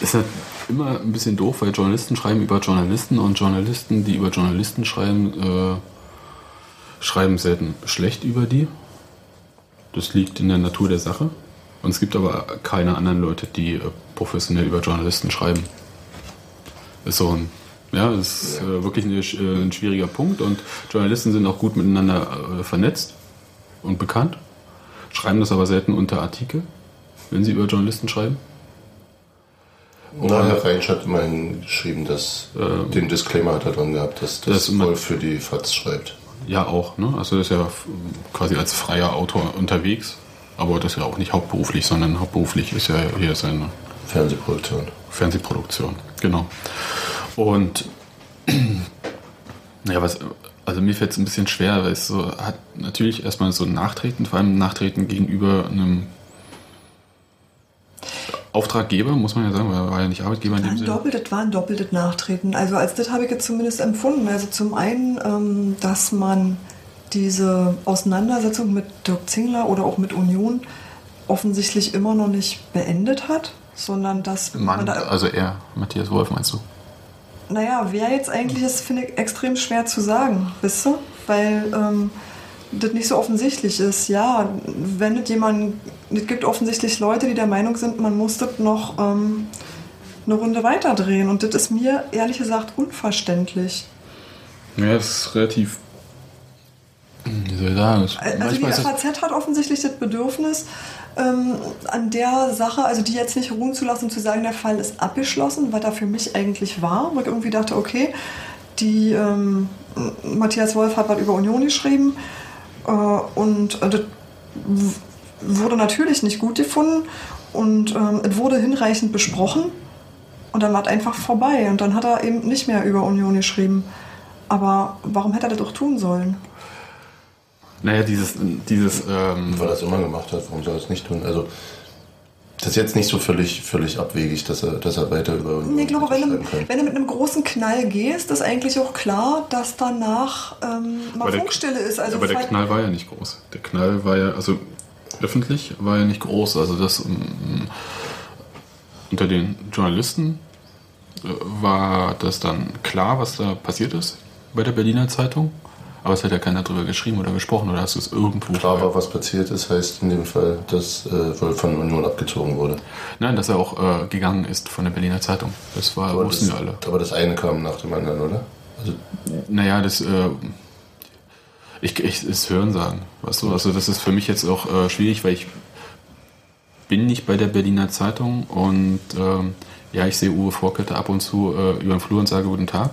es ist immer ein bisschen doof, weil Journalisten schreiben über Journalisten und Journalisten, die über Journalisten schreiben, äh, schreiben selten schlecht über die. Das liegt in der Natur der Sache. Und es gibt aber keine anderen Leute, die äh, professionell über Journalisten schreiben. Ist so ein, ja, das ist äh, wirklich sch- äh, ein schwieriger Punkt und Journalisten sind auch gut miteinander vernetzt und bekannt, schreiben das aber selten unter Artikel, wenn sie über Journalisten schreiben. Na, Herr Reinsch hat immerhin geschrieben, dass den Disclaimer hat er dran gehabt, dass das, Das Wolf für die FAZ schreibt. Ja, auch. Ne? Also er ist ja quasi als freier Autor unterwegs, aber das ist ja auch nicht hauptberuflich, sondern hauptberuflich ist ja hier seine Fernsehproduktion. Fernsehproduktion, genau. Und naja, was, also mir fällt es ein bisschen schwer, weil es so hat natürlich erstmal so ein Nachtreten, vor allem ein Nachtreten gegenüber einem Auftraggeber, muss man ja sagen, weil er war ja nicht Arbeitgeber in dem Sinne. doppeltes, war ein doppeltes Nachtreten. Also als das habe ich jetzt zumindest empfunden. Also zum einen, ähm, dass man diese Auseinandersetzung mit Dirk Zingler oder auch mit Union offensichtlich immer noch nicht beendet hat, sondern dass man Mann, da also er, Matthias Wolf meinst du? Naja, wer jetzt eigentlich ist, finde ich extrem schwer zu sagen, wisst ihr? Weil ähm, das nicht so offensichtlich ist. Ja, wenn es jemand, es gibt offensichtlich Leute, die der Meinung sind, man muss das noch ähm, eine Runde weiterdrehen. Und das ist mir ehrlich gesagt unverständlich. Ja, das ist relativ. Wie soll ich sagen? Es- Also die FAZ hat offensichtlich das Bedürfnis, ähm, an der Sache, also die jetzt nicht ruhen zu lassen und zu sagen, der Fall ist abgeschlossen, was da für mich eigentlich war. Wo ich irgendwie dachte, okay, die ähm, Matthias Wolf hat was über Union geschrieben äh, und äh, das wurde natürlich nicht gut gefunden und ähm, es wurde hinreichend besprochen und dann war es einfach vorbei und dann hat er eben nicht mehr über Union geschrieben. Aber warum hätte er das doch tun sollen? Naja, dieses, dieses ähm, Weil er es immer gemacht hat, warum soll er es nicht tun? Also, das ist jetzt nicht so völlig, völlig abwegig, dass er, dass er weiter über. Nee, ich glaube, wenn du, wenn du mit einem großen Knall gehst, ist eigentlich auch klar, dass danach ähm, mal Aber der- Funkstille ist. Also aber der Knall war ja nicht groß. Der Knall war ja, also öffentlich war ja nicht groß. Also das ähm, unter den Journalisten äh, war das dann klar, was da passiert ist bei der Berliner Zeitung. Aber es hat ja keiner drüber geschrieben oder gesprochen oder hast du es irgendwo. Klar war, was passiert ist, heißt in dem Fall, dass äh, Wolf von Union abgezogen wurde. Nein, dass er auch äh, gegangen ist von der Berliner Zeitung. Das war, Aber wussten das, wir alle. aber das eine kam nach dem anderen, oder? Also, Naja, das, äh, ich, ich, ist Hörensagen, weißt du, also das ist für mich jetzt auch äh, schwierig, weil ich bin nicht bei der Berliner Zeitung und ähm, ja, ich sehe Uwe Vorkötter ab und zu äh, über den Flur und sage Guten Tag.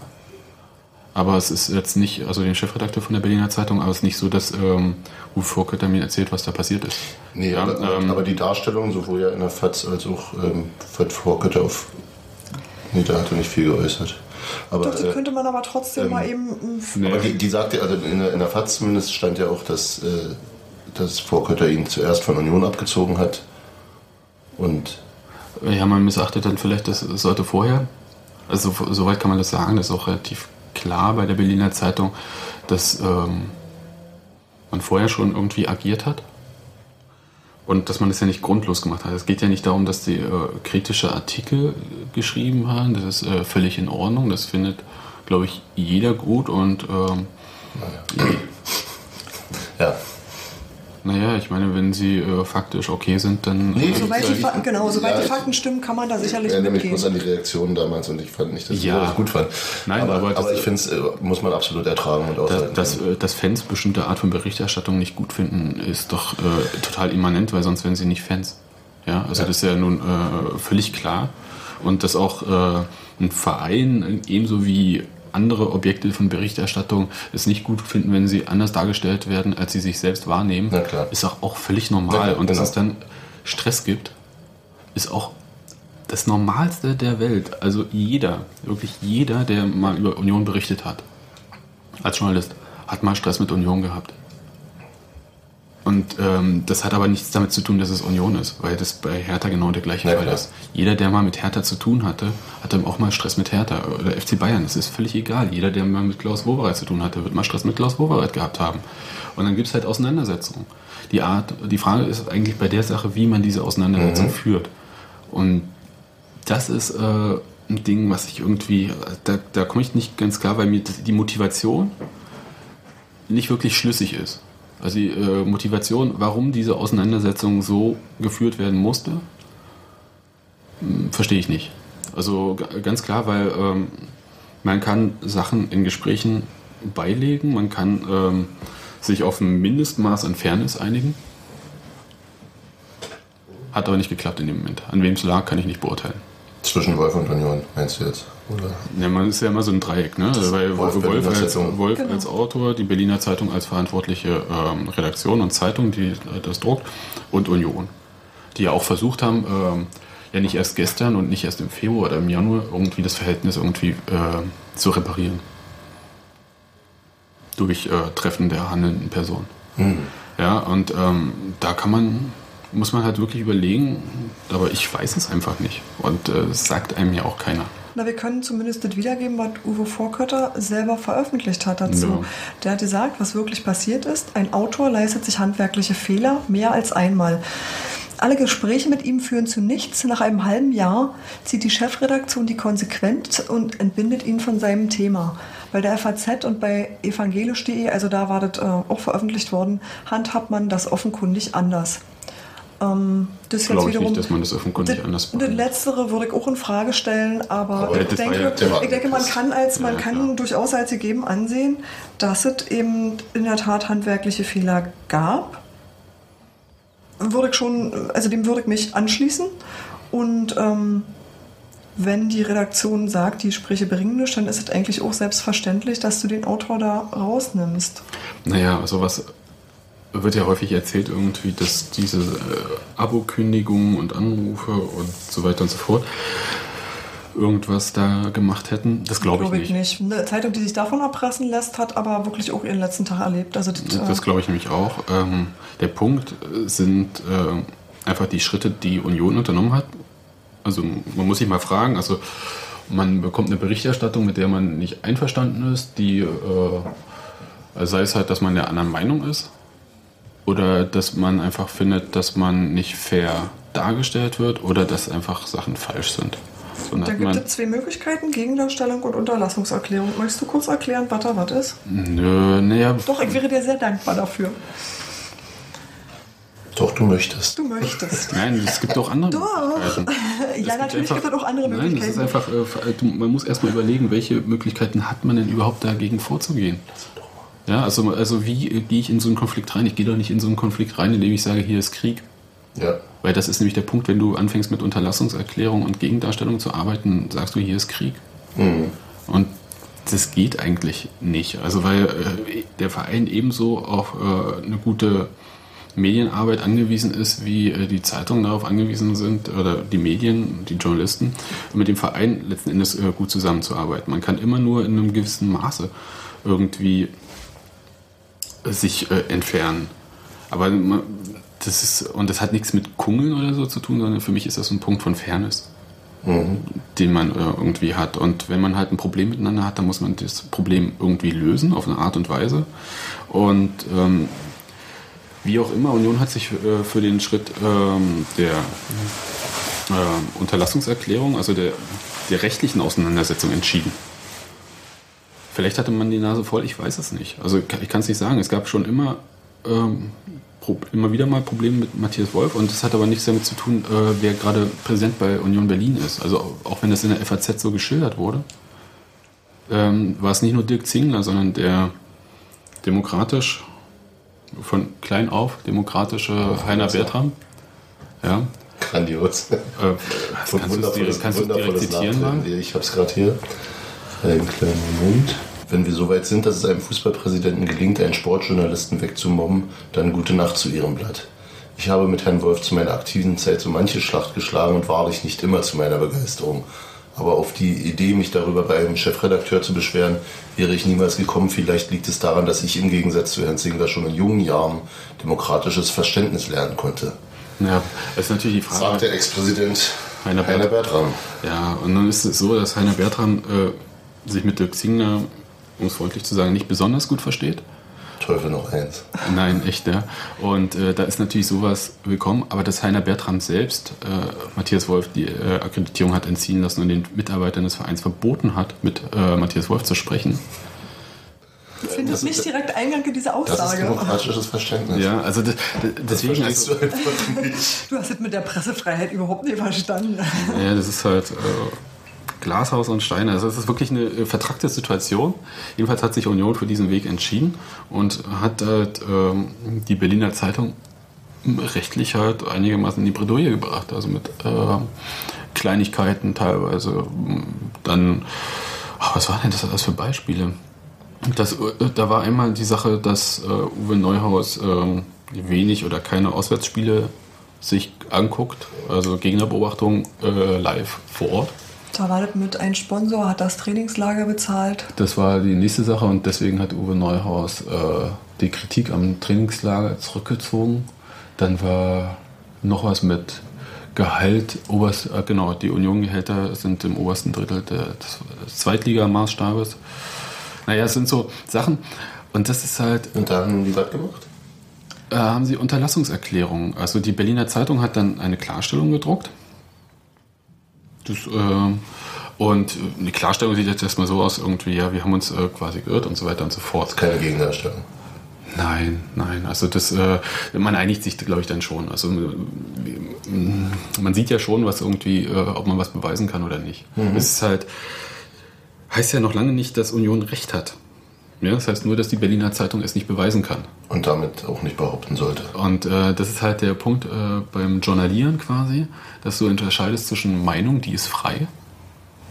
Aber es ist jetzt nicht, also den Chefredakteur von der Berliner Zeitung, aber es ist nicht so, dass ähm, Uwe Vorkötter mir erzählt, was da passiert ist. nee, Ja, aber, ähm, aber die Darstellung, sowohl ja in der FAZ als auch ähm, Fred Vorkötter auf. Nee, da hat er nicht viel geäußert. Aber, Doch, das äh, könnte man aber trotzdem ähm, mal eben. ähm, Aber die, die sagte, also in der, in der FAZ zumindest stand ja auch, dass, äh, dass Vorkötter ihn zuerst von Union abgezogen hat. Und Ja, man missachtet dann vielleicht das sollte vorher. Also so- soweit kann man das sagen, das ist auch relativ klar bei der Berliner Zeitung, dass ähm, man vorher schon irgendwie agiert hat. Und dass man das ja nicht grundlos gemacht hat. Es geht ja nicht darum, dass die äh, kritische Artikel geschrieben haben. Das ist äh, völlig in Ordnung. Das findet, glaube ich, jeder gut. Und ähm, ja. Naja, ich meine, wenn sie äh, faktisch okay sind, dann. Nee, äh, Soweit die, ich- Fakten, genau, soweit ja, die Fakten stimmen, kann man da sicherlich Ich erinnere mich mitgehen. bloß an die Reaktionen damals und ich fand nicht, dass ich Ja. das gut fand. Nein, aber, aber aber ich finde es, äh, muss man absolut ertragen und aushalten. Dass, dass, äh, dass Fans bestimmte Art von Berichterstattung nicht gut finden, ist doch äh, total immanent, weil sonst wären sie nicht Fans. Ja, also das ist ja nun äh, völlig klar. Und dass auch äh, ein Verein ebenso wie andere Objekte von Berichterstattung es nicht gut finden, wenn sie anders dargestellt werden, als sie sich selbst wahrnehmen, ist auch, auch völlig normal. Klar, Und dass genau. es dann Stress gibt, ist auch das Normalste der Welt. Also jeder, wirklich jeder, der mal über Union berichtet hat, als Journalist, hat mal Stress mit Union gehabt. Und ähm, das hat aber nichts damit zu tun, dass es Union ist, weil das bei Hertha genau der gleiche Ja, Fall klar. ist. Jeder, der mal mit Hertha zu tun hatte, hatte auch mal Stress mit Hertha oder FC Bayern. Das ist völlig egal. Jeder, der mal mit Klaus Wowereit zu tun hatte, wird mal Stress mit Klaus Wowereit gehabt haben. Und dann gibt es halt Auseinandersetzungen. Die Art, die Frage ist eigentlich bei der Sache, wie man diese Auseinandersetzung Mhm. führt. Und das ist äh, ein Ding, was ich irgendwie, da, da komme ich nicht ganz klar, weil mir die Motivation nicht wirklich schlüssig ist. Also die äh, Motivation, warum diese Auseinandersetzung so geführt werden musste, hm, verstehe ich nicht. Also ganz klar, weil ähm, man kann Sachen in Gesprächen beilegen, man kann ähm, sich auf ein Mindestmaß an Fairness einigen. Hat aber nicht geklappt in dem Moment. An wem es lag, kann ich nicht beurteilen. Zwischen Wolf und Union, meinst du jetzt? Oder? Ja, man ist ja immer so ein Dreieck, ne? Das Weil Wolf Wolf, als. Wolf Genau. als Autor, die Berliner Zeitung als verantwortliche ähm, Redaktion und Zeitung, die äh, das druckt, und Union, die ja auch versucht haben, ähm, ja nicht erst gestern und nicht erst im Februar oder im Januar irgendwie das Verhältnis irgendwie äh, zu reparieren. Durch äh, Treffen der handelnden Person. Hm. Ja, und ähm, da kann man, muss man halt wirklich überlegen, aber ich weiß es einfach nicht. Und äh, es sagt einem ja auch keiner. Na, wir können zumindest das wiedergeben, was Uwe Vorkötter selber veröffentlicht hat dazu. Ja. Der hat gesagt, was wirklich passiert ist. Ein Autor leistet sich handwerkliche Fehler mehr als einmal. Alle Gespräche mit ihm führen zu nichts. Nach einem halben Jahr zieht die Chefredaktion die Konsequenz und entbindet ihn von seinem Thema. Bei der FAZ und bei evangelisch.de, also da war das äh, auch veröffentlicht worden, handhabt man das offenkundig anders. Ähm, das ist jetzt Glaube ich wiederum nicht, dass man das offenkundig anders das Letztere würde ich auch in Frage stellen, aber, Aber ich, denke, ja ich denke, man kann als man Ja, kann klar. durchaus als gegeben ansehen, dass es eben in der Tat handwerkliche Fehler gab. Würde ich schon, also dem würde ich mich anschließen. Und ähm, wenn die Redaktion sagt, die Gespräche bringen nichts, dann ist es eigentlich auch selbstverständlich, dass du den Autor da rausnimmst. Naja, sowas wird ja häufig erzählt irgendwie, dass diese äh, Abo-Kündigungen und Anrufe und so weiter und so fort irgendwas da gemacht hätten. Das glaube ich, Glaube nicht. Eine Zeitung, die sich davon abpressen lässt, hat aber wirklich auch ihren letzten Tag erlebt. Also das, äh, Das glaube ich nämlich auch. Ähm, der Punkt äh, sind äh, einfach die Schritte, die Union unternommen hat. Also man muss sich mal fragen, also man bekommt eine Berichterstattung, mit der man nicht einverstanden ist, die äh, also sei es halt, dass man der anderen Meinung ist oder dass man einfach findet, dass man nicht fair dargestellt wird oder dass einfach Sachen falsch sind. So, Da gibt es zwei Möglichkeiten, Gegendarstellung und Unterlassungserklärung. Möchtest du kurz erklären, was da was ist? nö, naja, Doch, ich wäre dir sehr dankbar dafür. Doch, du möchtest. Du möchtest. nein, es gibt auch andere Doch. Möglichkeiten. ja, Es natürlich einfach- gibt es auch andere Nein, das ist Möglichkeiten. einfach, äh, du, man muss erstmal überlegen, welche Möglichkeiten hat man denn überhaupt dagegen vorzugehen. Ja, also, also wie äh, gehe ich in so einen Konflikt rein? Ich gehe doch nicht in so einen Konflikt rein, indem ich sage, hier ist Krieg. Ja. Weil das ist nämlich der Punkt, wenn du anfängst mit Unterlassungserklärung und Gegendarstellung zu arbeiten, sagst du, hier ist Krieg. Mhm. Und das geht eigentlich nicht. Also weil äh, der Verein ebenso auch äh, eine gute Medienarbeit angewiesen ist, wie äh, die Zeitungen darauf angewiesen sind oder die Medien, die Journalisten, mit dem Verein letzten Endes äh, gut zusammenzuarbeiten. Man kann immer nur in einem gewissen Maße irgendwie sich äh, entfernen. Aber das ist, und das hat nichts mit Kungeln oder so zu tun, sondern für mich ist das ein Punkt von Fairness, den man äh, irgendwie hat. Und wenn man halt ein Problem miteinander hat, dann muss man das Problem irgendwie lösen auf eine Art und Weise. Und ähm, wie auch immer, Union hat sich äh, für den Schritt ähm, der äh, Unterlassungserklärung, also der, der rechtlichen Auseinandersetzung entschieden. Vielleicht hatte man die Nase voll, ich weiß es nicht. Also ich kann es nicht sagen. Es gab schon immer, ähm, immer wieder mal Probleme mit Matthias Wolf und das hat aber nichts damit zu tun, äh, wer gerade Präsident bei Union Berlin ist. Also auch wenn das in der FAZ so geschildert wurde, ähm, war es nicht nur Dirk Zingler, sondern der demokratisch, von klein auf, demokratische Heiner Bertram. Ja. Grandios. Äh, kannst du direkt, kannst du direkt zitieren, Marc? Ich habe es gerade hier. Einen kleinen Moment. Wenn wir so weit sind, dass es einem Fußballpräsidenten gelingt, einen Sportjournalisten wegzumobben, dann gute Nacht zu ihrem Blatt. Ich habe mit Herrn Wolf zu meiner aktiven Zeit so manche Schlacht geschlagen und wahrlich nicht immer zu meiner Begeisterung. Aber auf die Idee, mich darüber bei einem Chefredakteur zu beschweren, wäre ich niemals gekommen. Vielleicht liegt es daran, dass ich im Gegensatz zu Herrn Zingler schon in jungen Jahren demokratisches Verständnis lernen konnte. Ja, das ist natürlich die Frage. Sagt der Ex-Präsident Heiner, Heiner Bertram. Ja, und nun ist es so, dass Heiner Bertram äh, sich mit Dirk Zingler, um es freundlich zu sagen, nicht besonders gut versteht. Teufel noch eins. Nein, echt, ja. Und äh, da ist natürlich sowas willkommen, aber dass Heiner Bertram selbst, äh, Matthias Wolf, die äh, Akkreditierung hat entziehen lassen und den Mitarbeitern des Vereins verboten hat, mit äh, Matthias Wolf zu sprechen. Findet nicht direkt Eingang in diese Das ist Aussage. demokratisches Verständnis. Ja, also das, deswegen. verstehst also, du einfach nicht. Du hast es mit der Pressefreiheit überhaupt nicht verstanden. Ja, das ist halt äh, Glashaus und Steine. Also es ist wirklich eine äh, vertrackte Situation. Jedenfalls hat sich Union für diesen Weg entschieden und hat halt ähm, die Berliner Zeitung rechtlich halt einigermaßen in die Bredouille gebracht. Also mit äh, Kleinigkeiten teilweise. Dann, ach, was waren denn das alles für Beispiele? Das, äh, da war einmal die Sache, dass äh, Uwe Neuhaus ähm, wenig oder keine Auswärtsspiele sich anguckt, also Gegnerbeobachtung äh, live vor Ort. Da war das mit ein Sponsor, hat das Trainingslager bezahlt. Das war die nächste Sache und deswegen hat Uwe Neuhaus äh, die Kritik am Trainingslager zurückgezogen. Dann war noch was mit Gehalt, oberst, äh, genau, die Union-Gehälter sind im obersten Drittel des, des Zweitligamaßstabes. Naja, es sind so Sachen und das ist halt. Und da haben die was gemacht? Äh, haben sie Unterlassungserklärungen. Also die Berliner Zeitung hat dann eine Klarstellung gedruckt. Das, äh, und die Klarstellung sieht jetzt erstmal so aus, irgendwie, ja, wir haben uns äh, quasi geirrt und so weiter und so fort. Keine Gegendarstellung. Nein, nein, also das, äh, man einigt sich, glaube ich, dann schon. Also man sieht ja schon, was irgendwie, äh, ob man was beweisen kann oder nicht. Mhm. Es ist halt, heißt ja noch lange nicht, dass Union Recht hat. Ja, das heißt nur, dass die Berliner Zeitung es nicht beweisen kann. Und damit auch nicht behaupten sollte. Und äh, das ist halt der Punkt äh, beim Journalieren quasi, dass du unterscheidest zwischen Meinung, die ist frei,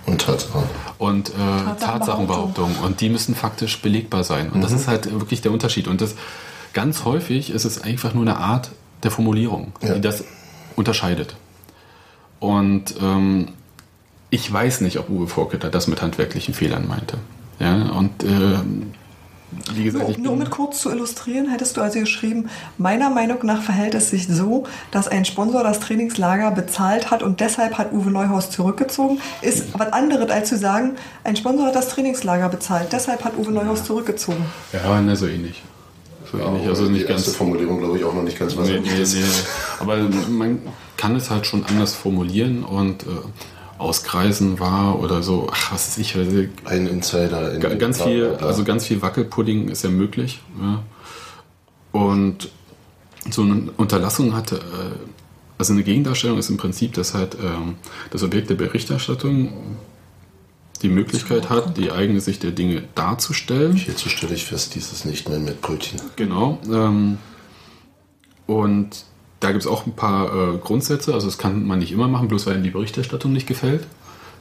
Und Tatsache. und äh, Tatsachenbehauptung. Tatsachenbehauptung. Und die müssen faktisch belegbar sein. Und das Mhm. ist halt wirklich der Unterschied. Und das ganz häufig ist es einfach nur eine Art der Formulierung, Ja. die das unterscheidet. Und ähm, ich weiß nicht, ob Uwe Vorketter das mit handwerklichen Fehlern meinte. Ja, und ähm, wie gesagt, Nur, nur um es kurz zu illustrieren, hättest du also geschrieben, meiner Meinung nach verhält es sich so, dass ein Sponsor das Trainingslager bezahlt hat und deshalb hat Uwe Neuhaus zurückgezogen. Ist was anderes als zu sagen, ein Sponsor hat das Trainingslager bezahlt, deshalb hat Uwe Neuhaus zurückgezogen. ja, ne, so ähnlich. So ähnlich, also die nicht erste ganz. Formulierung, glaube ich, auch noch nicht ganz was Nee, nee, nee. Aber man kann es halt schon anders formulieren und äh, auskreisen war oder so, ach, was ist ich, also, Ein Insider. In ga- ganz viel, also ganz viel Wackelpudding ist ja möglich. Ja. Und so eine Unterlassung hatte, äh, also eine Gegendarstellung ist im Prinzip, dass halt ähm, das Objekt der Berichterstattung die Möglichkeit hat, die eigene Sicht der Dinge darzustellen. Hierzu stelle ich fest, dies ist nicht mehr mit Brötchen. Genau. Ähm, und da gibt es auch ein paar äh, Grundsätze. Also das kann man nicht immer machen, bloß weil ihm die Berichterstattung nicht gefällt.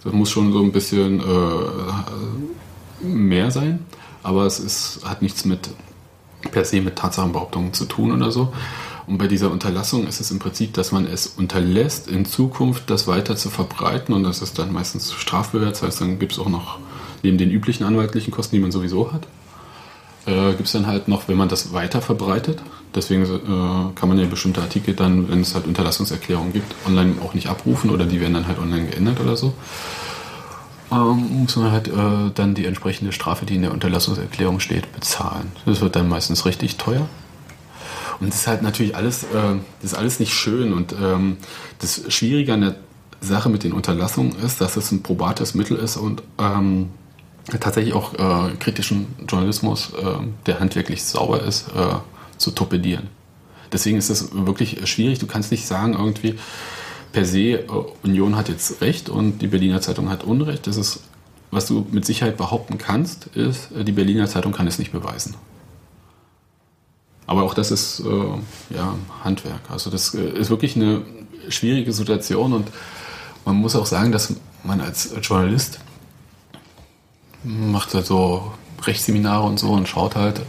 Das muss schon so ein bisschen äh, mehr sein. Aber es ist, hat nichts mit per se mit Tatsachenbehauptungen zu tun oder so. Und bei dieser Unterlassung ist es im Prinzip, dass man es unterlässt, in Zukunft das weiter zu verbreiten und das ist dann meistens strafbewehrt. Das heißt, dann gibt es auch noch neben den üblichen anwaltlichen Kosten, die man sowieso hat, äh, gibt es dann halt noch, wenn man das weiter verbreitet. Deswegen äh, kann man ja bestimmte Artikel dann, wenn es halt Unterlassungserklärungen gibt, online auch nicht abrufen oder die werden dann halt online geändert oder so. Ähm, muss man halt äh, dann die entsprechende Strafe, die in der Unterlassungserklärung steht, bezahlen. Das wird dann meistens richtig teuer. Und das ist halt natürlich alles, äh, das ist alles nicht schön. Und ähm, das Schwierige an der Sache mit den Unterlassungen ist, dass es ein probates Mittel ist und ähm, tatsächlich auch äh, kritischen Journalismus, äh, der handwerklich sauber ist, äh, zu torpedieren. Deswegen ist es wirklich schwierig. Du kannst nicht sagen, irgendwie per se, äh, Union hat jetzt Recht und die Berliner Zeitung hat Unrecht. Das ist, was du mit Sicherheit behaupten kannst, ist, äh, die Berliner Zeitung kann es nicht beweisen. Aber auch das ist äh, ja, Handwerk. Also das äh, ist wirklich eine schwierige Situation und man muss auch sagen, dass man als Journalist macht halt so Rechtsseminare und so und schaut halt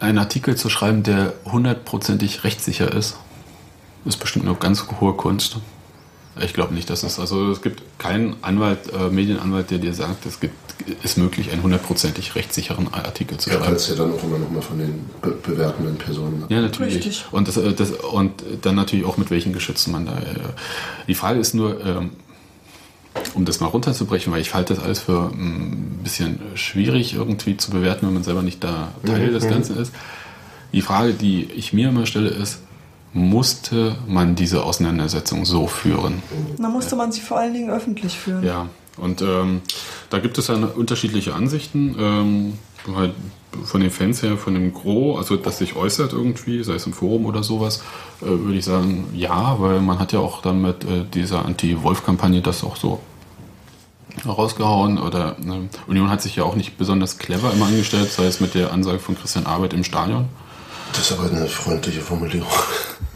einen Artikel zu schreiben, der hundertprozentig rechtssicher ist, ist bestimmt eine ganz hohe Kunst. Ich glaube nicht, dass es, also es gibt keinen Anwalt, äh, Medienanwalt, der dir sagt, es gibt, ist möglich, einen hundertprozentig rechtssicheren Artikel zu Ja, schreiben. weil es ja dann auch immer nochmal von den be bewertenden Personen Ja, natürlich. Richtig. Und, das, äh, das, und dann natürlich auch mit welchen Geschützen man da. Äh, die Frage ist nur, ähm, um das mal runterzubrechen, weil ich halte das alles für ein bisschen schwierig irgendwie zu bewerten, wenn man selber nicht da Teil Mhm, des mhm. Ganzen ist. Die Frage, die ich mir immer stelle, ist, musste man diese Auseinandersetzung so führen? Da musste man sie vor allen Dingen öffentlich führen. Ja, und ähm, da gibt es dann unterschiedliche Ansichten. Ähm, halt von den Fans her, von dem Gros, also das sich äußert irgendwie, sei es im Forum oder sowas, äh, würde ich sagen, ja, weil man hat ja auch dann mit äh, dieser Anti-Wolf-Kampagne das auch so rausgehauen oder ne, Union hat sich ja auch nicht besonders clever immer angestellt, sei es mit der Ansage von Christian Arbeit im Stadion. Das ist aber eine freundliche Formulierung.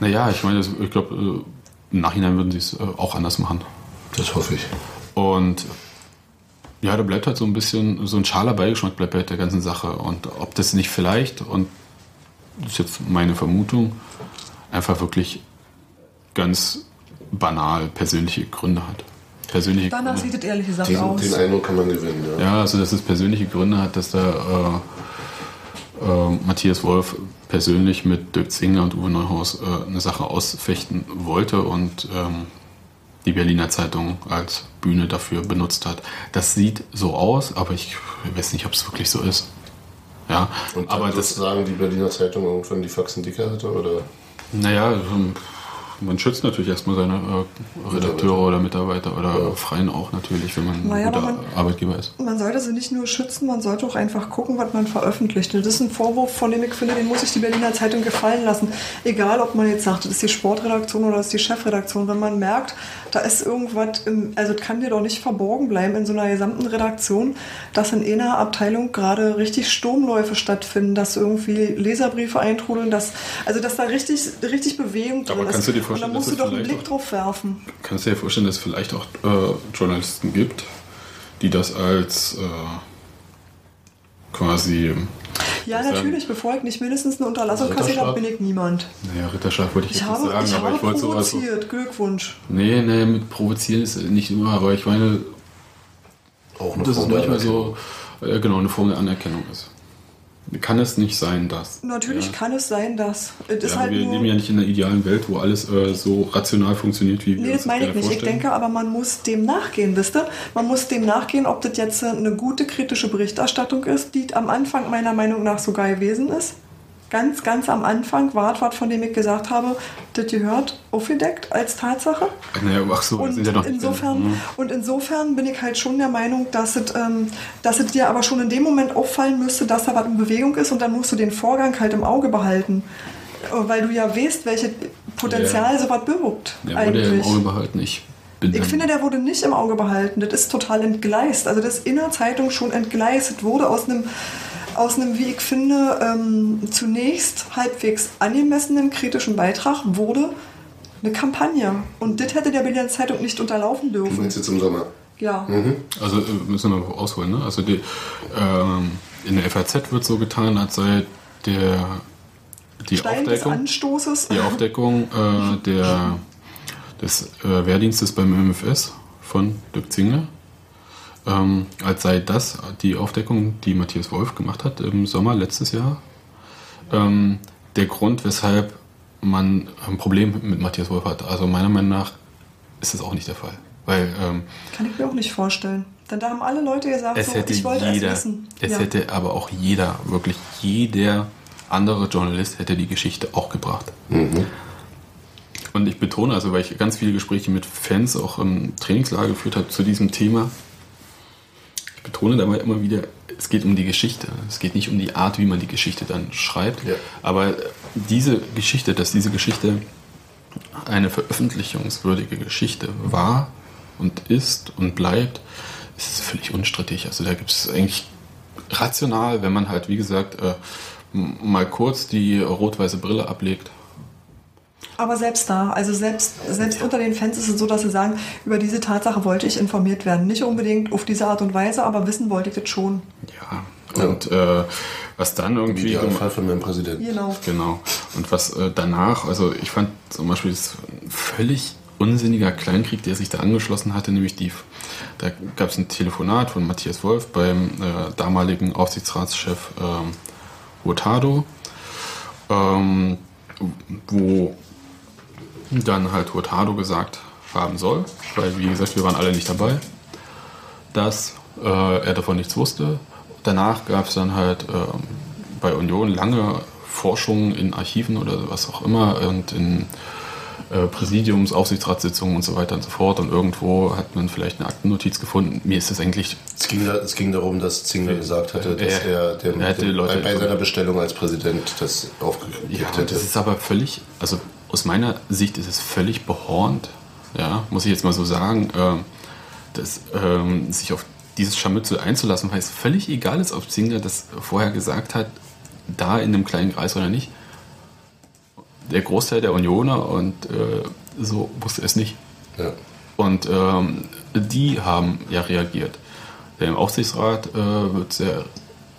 Naja, ich meine, ich glaube, äh, im Nachhinein würden sie es äh, auch anders machen. Das hoffe ich. Und ja, da bleibt halt so ein bisschen, so ein schaler Beigeschmack bleibt bei der ganzen Sache. Und ob das nicht vielleicht, und das ist jetzt meine Vermutung, einfach wirklich ganz banal persönliche Gründe hat. Persönliche Danach Gründe. sieht es ehrlich gesagt Den, aus. den Eindruck kann man gewinnen, ja. Ja, also dass es persönliche Gründe hat, dass da äh, äh, Matthias Wolf persönlich mit Dirk Zingler und Uwe Neuhaus äh, eine Sache ausfechten wollte und ähm, die Berliner Zeitung als Bühne dafür benutzt hat. Das sieht so aus, aber ich weiß nicht, ob es wirklich so ist. Ja, Und aber das, sozusagen die Berliner Zeitung irgendwann die Faxen dicker hatte, oder? naja, ähm, man schützt natürlich erstmal seine äh, Redakteure oder Mitarbeiter oder Freien auch natürlich, wenn man ein Naja, guter aber man- Arbeitgeber ist. Man sollte sie nicht nur schützen, man sollte auch einfach gucken, was man veröffentlicht. Und das ist ein Vorwurf, von dem ich finde, den muss sich die Berliner Zeitung gefallen lassen. Egal, ob man jetzt sagt, das ist die Sportredaktion oder das ist die Chefredaktion. Wenn man merkt, da ist irgendwas, im, also das kann dir doch nicht verborgen bleiben in so einer gesamten Redaktion, dass in einer Abteilung gerade richtig Sturmläufe stattfinden, dass irgendwie Leserbriefe eintrudeln, dass, also dass da richtig, richtig Bewegung drin Aber kannst ist. du dir Und vorstellen, da musst du doch einen Blick drauf werfen. Kannst du dir vorstellen, dass es vielleicht auch äh, Journalisten gibt, die das als äh, quasi, Ja, Was sagen? natürlich, bevor ich nicht mindestens eine Unterlassung kassiert habe, bin ich niemand. naja, Ritterschlag wollte ich Ich jetzt nicht habe, sagen, ich aber habe ich wollte sowas so. provoziert. Glückwunsch. Nee, nee, mit provozieren ist nicht immer, aber ich meine, Auch eine dass es Form der manchmal so, äh, genau, eine Form der Anerkennung ist. Kann es nicht sein, dass. Natürlich Ja. kann es sein, dass. Es ist Ja, halt wir leben ja nicht in einer idealen Welt, wo alles äh, so rational funktioniert, wie wir Nee, das meine ich nicht. Ich vorstellen. denke aber, man muss dem nachgehen, wisst ihr? Man muss dem nachgehen, ob das jetzt eine gute kritische Berichterstattung ist, die am Anfang meiner Meinung nach sogar gewesen ist. Ganz, ganz am Anfang war etwas, von dem ich gesagt habe, das gehört aufgedeckt als Tatsache. Naja, ach so, wir Und sind ja noch insofern, Mhm. und insofern bin ich halt schon der Meinung, dass es, ähm, dass es dir aber schon in dem Moment auffallen müsste, dass da was in Bewegung ist und dann musst du den Vorgang halt im Auge behalten. Äh, Weil du ja weißt, welches Potenzial Ja. sowas birgt. Der wurde ja im eigentlich. Auge behalten. Ich Ich finde, der wurde nicht im Auge behalten. Das ist total entgleist. Also das ist in der Zeitung schon entgleist. Wurde aus einem, aus einem, wie ich finde, ähm, zunächst halbwegs angemessenen kritischen Beitrag wurde eine Kampagne. Und das hätte der Berliner Zeitung nicht unterlaufen Du dürfen. meinst jetzt im Sommer? Ja. Mhm. Also äh, müssen wir mal ausholen, ne? Also die, ähm, in der FAZ wird so getan, als sei der, die Stein des Aufdeckung, Anstoßes. die Aufdeckung äh, der, des äh, Wehrdienstes beim MFS von Dirk Zingler, ähm, als sei das die Aufdeckung, die Matthias Wolf gemacht hat im Sommer letztes Jahr, ähm, der Grund, weshalb man ein Problem mit Matthias Wolf hat. Also meiner Meinung nach ist das auch nicht der Fall. Weil ähm, Kann ich mir auch nicht vorstellen. Denn da haben alle Leute gesagt, es so, hätte ich wollte jeder, es wissen. es Ja. hätte aber auch jeder, wirklich jeder andere Journalist hätte die Geschichte auch gebracht. Und ich betone, also weil ich ganz viele Gespräche mit Fans auch im Trainingslager geführt habe zu diesem Thema, ich betone dabei immer wieder, es geht um die Geschichte. Es geht nicht um die Art, wie man die Geschichte dann schreibt. Ja. Aber diese Geschichte, dass diese Geschichte eine veröffentlichungswürdige Geschichte war und ist und bleibt, ist völlig unstrittig. Also da gibt es eigentlich rational, wenn man halt, wie gesagt, äh, mal kurz die rot-weiße Brille ablegt. Aber selbst da, also selbst, selbst unter den Fans ist es so, dass sie sagen, über diese Tatsache wollte ich informiert werden. Nicht unbedingt auf diese Art und Weise, aber wissen wollte ich das schon. Ja. Und äh, was dann Im irgendwie. Idealfall von meinem Präsidenten. Genau. Genau. Und was äh, danach, also ich fand zum Beispiel das ein völlig unsinniger Kleinkrieg, der sich da angeschlossen hatte, nämlich die, da gab es ein Telefonat von Matthias Wolf beim äh, damaligen Aufsichtsratschef ähm, Hurtado, ähm, wo dann halt Hurtado gesagt haben soll, weil wie gesagt, wir waren alle nicht dabei, dass äh, er davon nichts wusste. Danach gab es dann halt ähm, bei Union lange Forschungen in Archiven oder was auch immer und in äh, Präsidiums, Aufsichtsratssitzungen und so weiter und so fort. Und irgendwo hat man vielleicht eine Aktennotiz gefunden. Mir ist das eigentlich. Es ging, da, es ging darum, dass Zingler gesagt hatte, dass Er- er, dem, er dem, Leute- bei, bei seiner Bestellung als Präsident das aufgekriegt Ja, hätte. das ist aber völlig, also aus meiner Sicht ist es völlig behornt, ja, muss ich jetzt mal so sagen, ähm, dass, ähm, sich auf dieses Scharmützel einzulassen, weil es völlig egal ist, ob Zingler das vorher gesagt hat, da in einem kleinen Kreis oder nicht. Der Großteil der Unioner und äh, so wusste es nicht. Ja. Und ähm, die haben ja reagiert. Der im Aufsichtsrat äh, wird sehr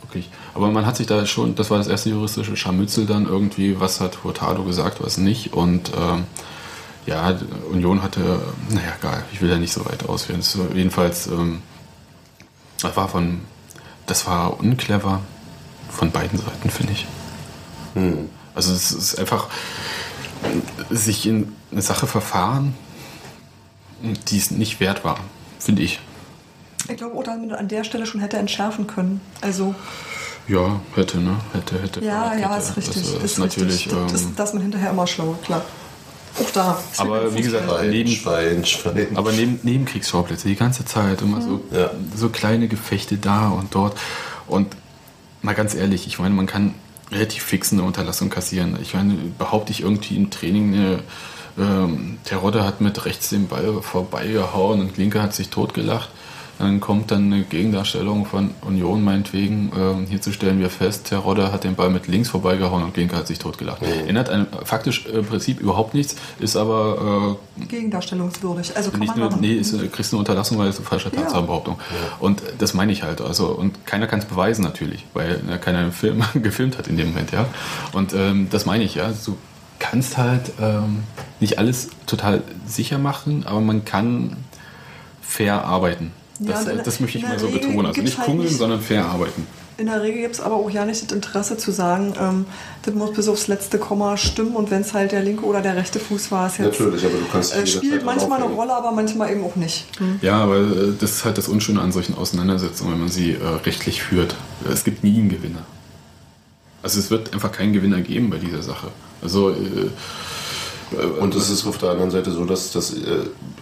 wirklich. Aber man hat sich da schon, das war das erste juristische Scharmützel dann irgendwie, was hat Hurtado gesagt, was nicht. Und ähm, ja, Union hatte, naja, egal, ich will da nicht so weit ausführen. Das war jedenfalls, ähm, das war von, das war unclever von beiden Seiten, finde ich. Also es ist einfach sich in eine Sache verfahren, die es nicht wert war, finde ich. Ich glaube man an der Stelle schon hätte entschärfen können. Also, Ja, hätte, ne? Hätte, hätte. ja, Fahrradkette. ja, ist richtig. Das ist, ist natürlich. richtig. Das ist, ähm, dass man hinterher immer schlauer, klar. Auch da. aber wie gesagt, Schwein, neben, Schwein, Schwein. aber neben Nebenkriegsschauplätze die ganze Zeit immer so, Ja. so kleine Gefechte da und dort. Und mal ganz ehrlich, ich meine, man kann relativ fix eine Unterlassung kassieren. Ich meine, behaupte ich irgendwie im Training, eine, ähm, Terodde hat mit rechts den Ball vorbeigehauen und Linke hat sich totgelacht. Dann kommt dann eine Gegendarstellung von Union meinetwegen. Ähm, hier zu stellen wir fest, Terodde hat den Ball mit links vorbeigehauen und Linke hat sich totgelacht. Ändert ein, faktisch äh, im Prinzip überhaupt nichts, ist aber äh, Gegendarstellungswürdig. Also kann nicht man nur, nee, ist, äh, kriegst eine Unterlassung, weil es eine falsche Tatsachenbehauptung. Und das meine ich halt. Also, und keiner kann es beweisen natürlich, weil äh, keiner einen Film gefilmt hat in dem Moment, ja. Und ähm, das meine ich, ja. Du kannst halt ähm, nicht alles total sicher machen, aber man kann fair arbeiten. Ja, Das, und in- das möchte ich mal so Regel betonen. Also nicht halt kungeln, nicht- sondern fair arbeiten. In der Regel gibt es aber auch ja nicht das Interesse zu sagen, ähm, das muss bis aufs letzte Komma stimmen und wenn es halt der linke oder der rechte Fuß war, ist jetzt. Natürlich, aber du kannst äh, spielt manchmal eine. Rolle, aber manchmal eben auch nicht. Hm. Ja, aber äh, das ist halt das Unschöne an solchen Auseinandersetzungen, wenn man sie äh, rechtlich führt. Es gibt nie einen Gewinner. Also es wird einfach keinen Gewinner geben bei dieser Sache. Also äh, Und es ist auf der anderen Seite so, dass das äh,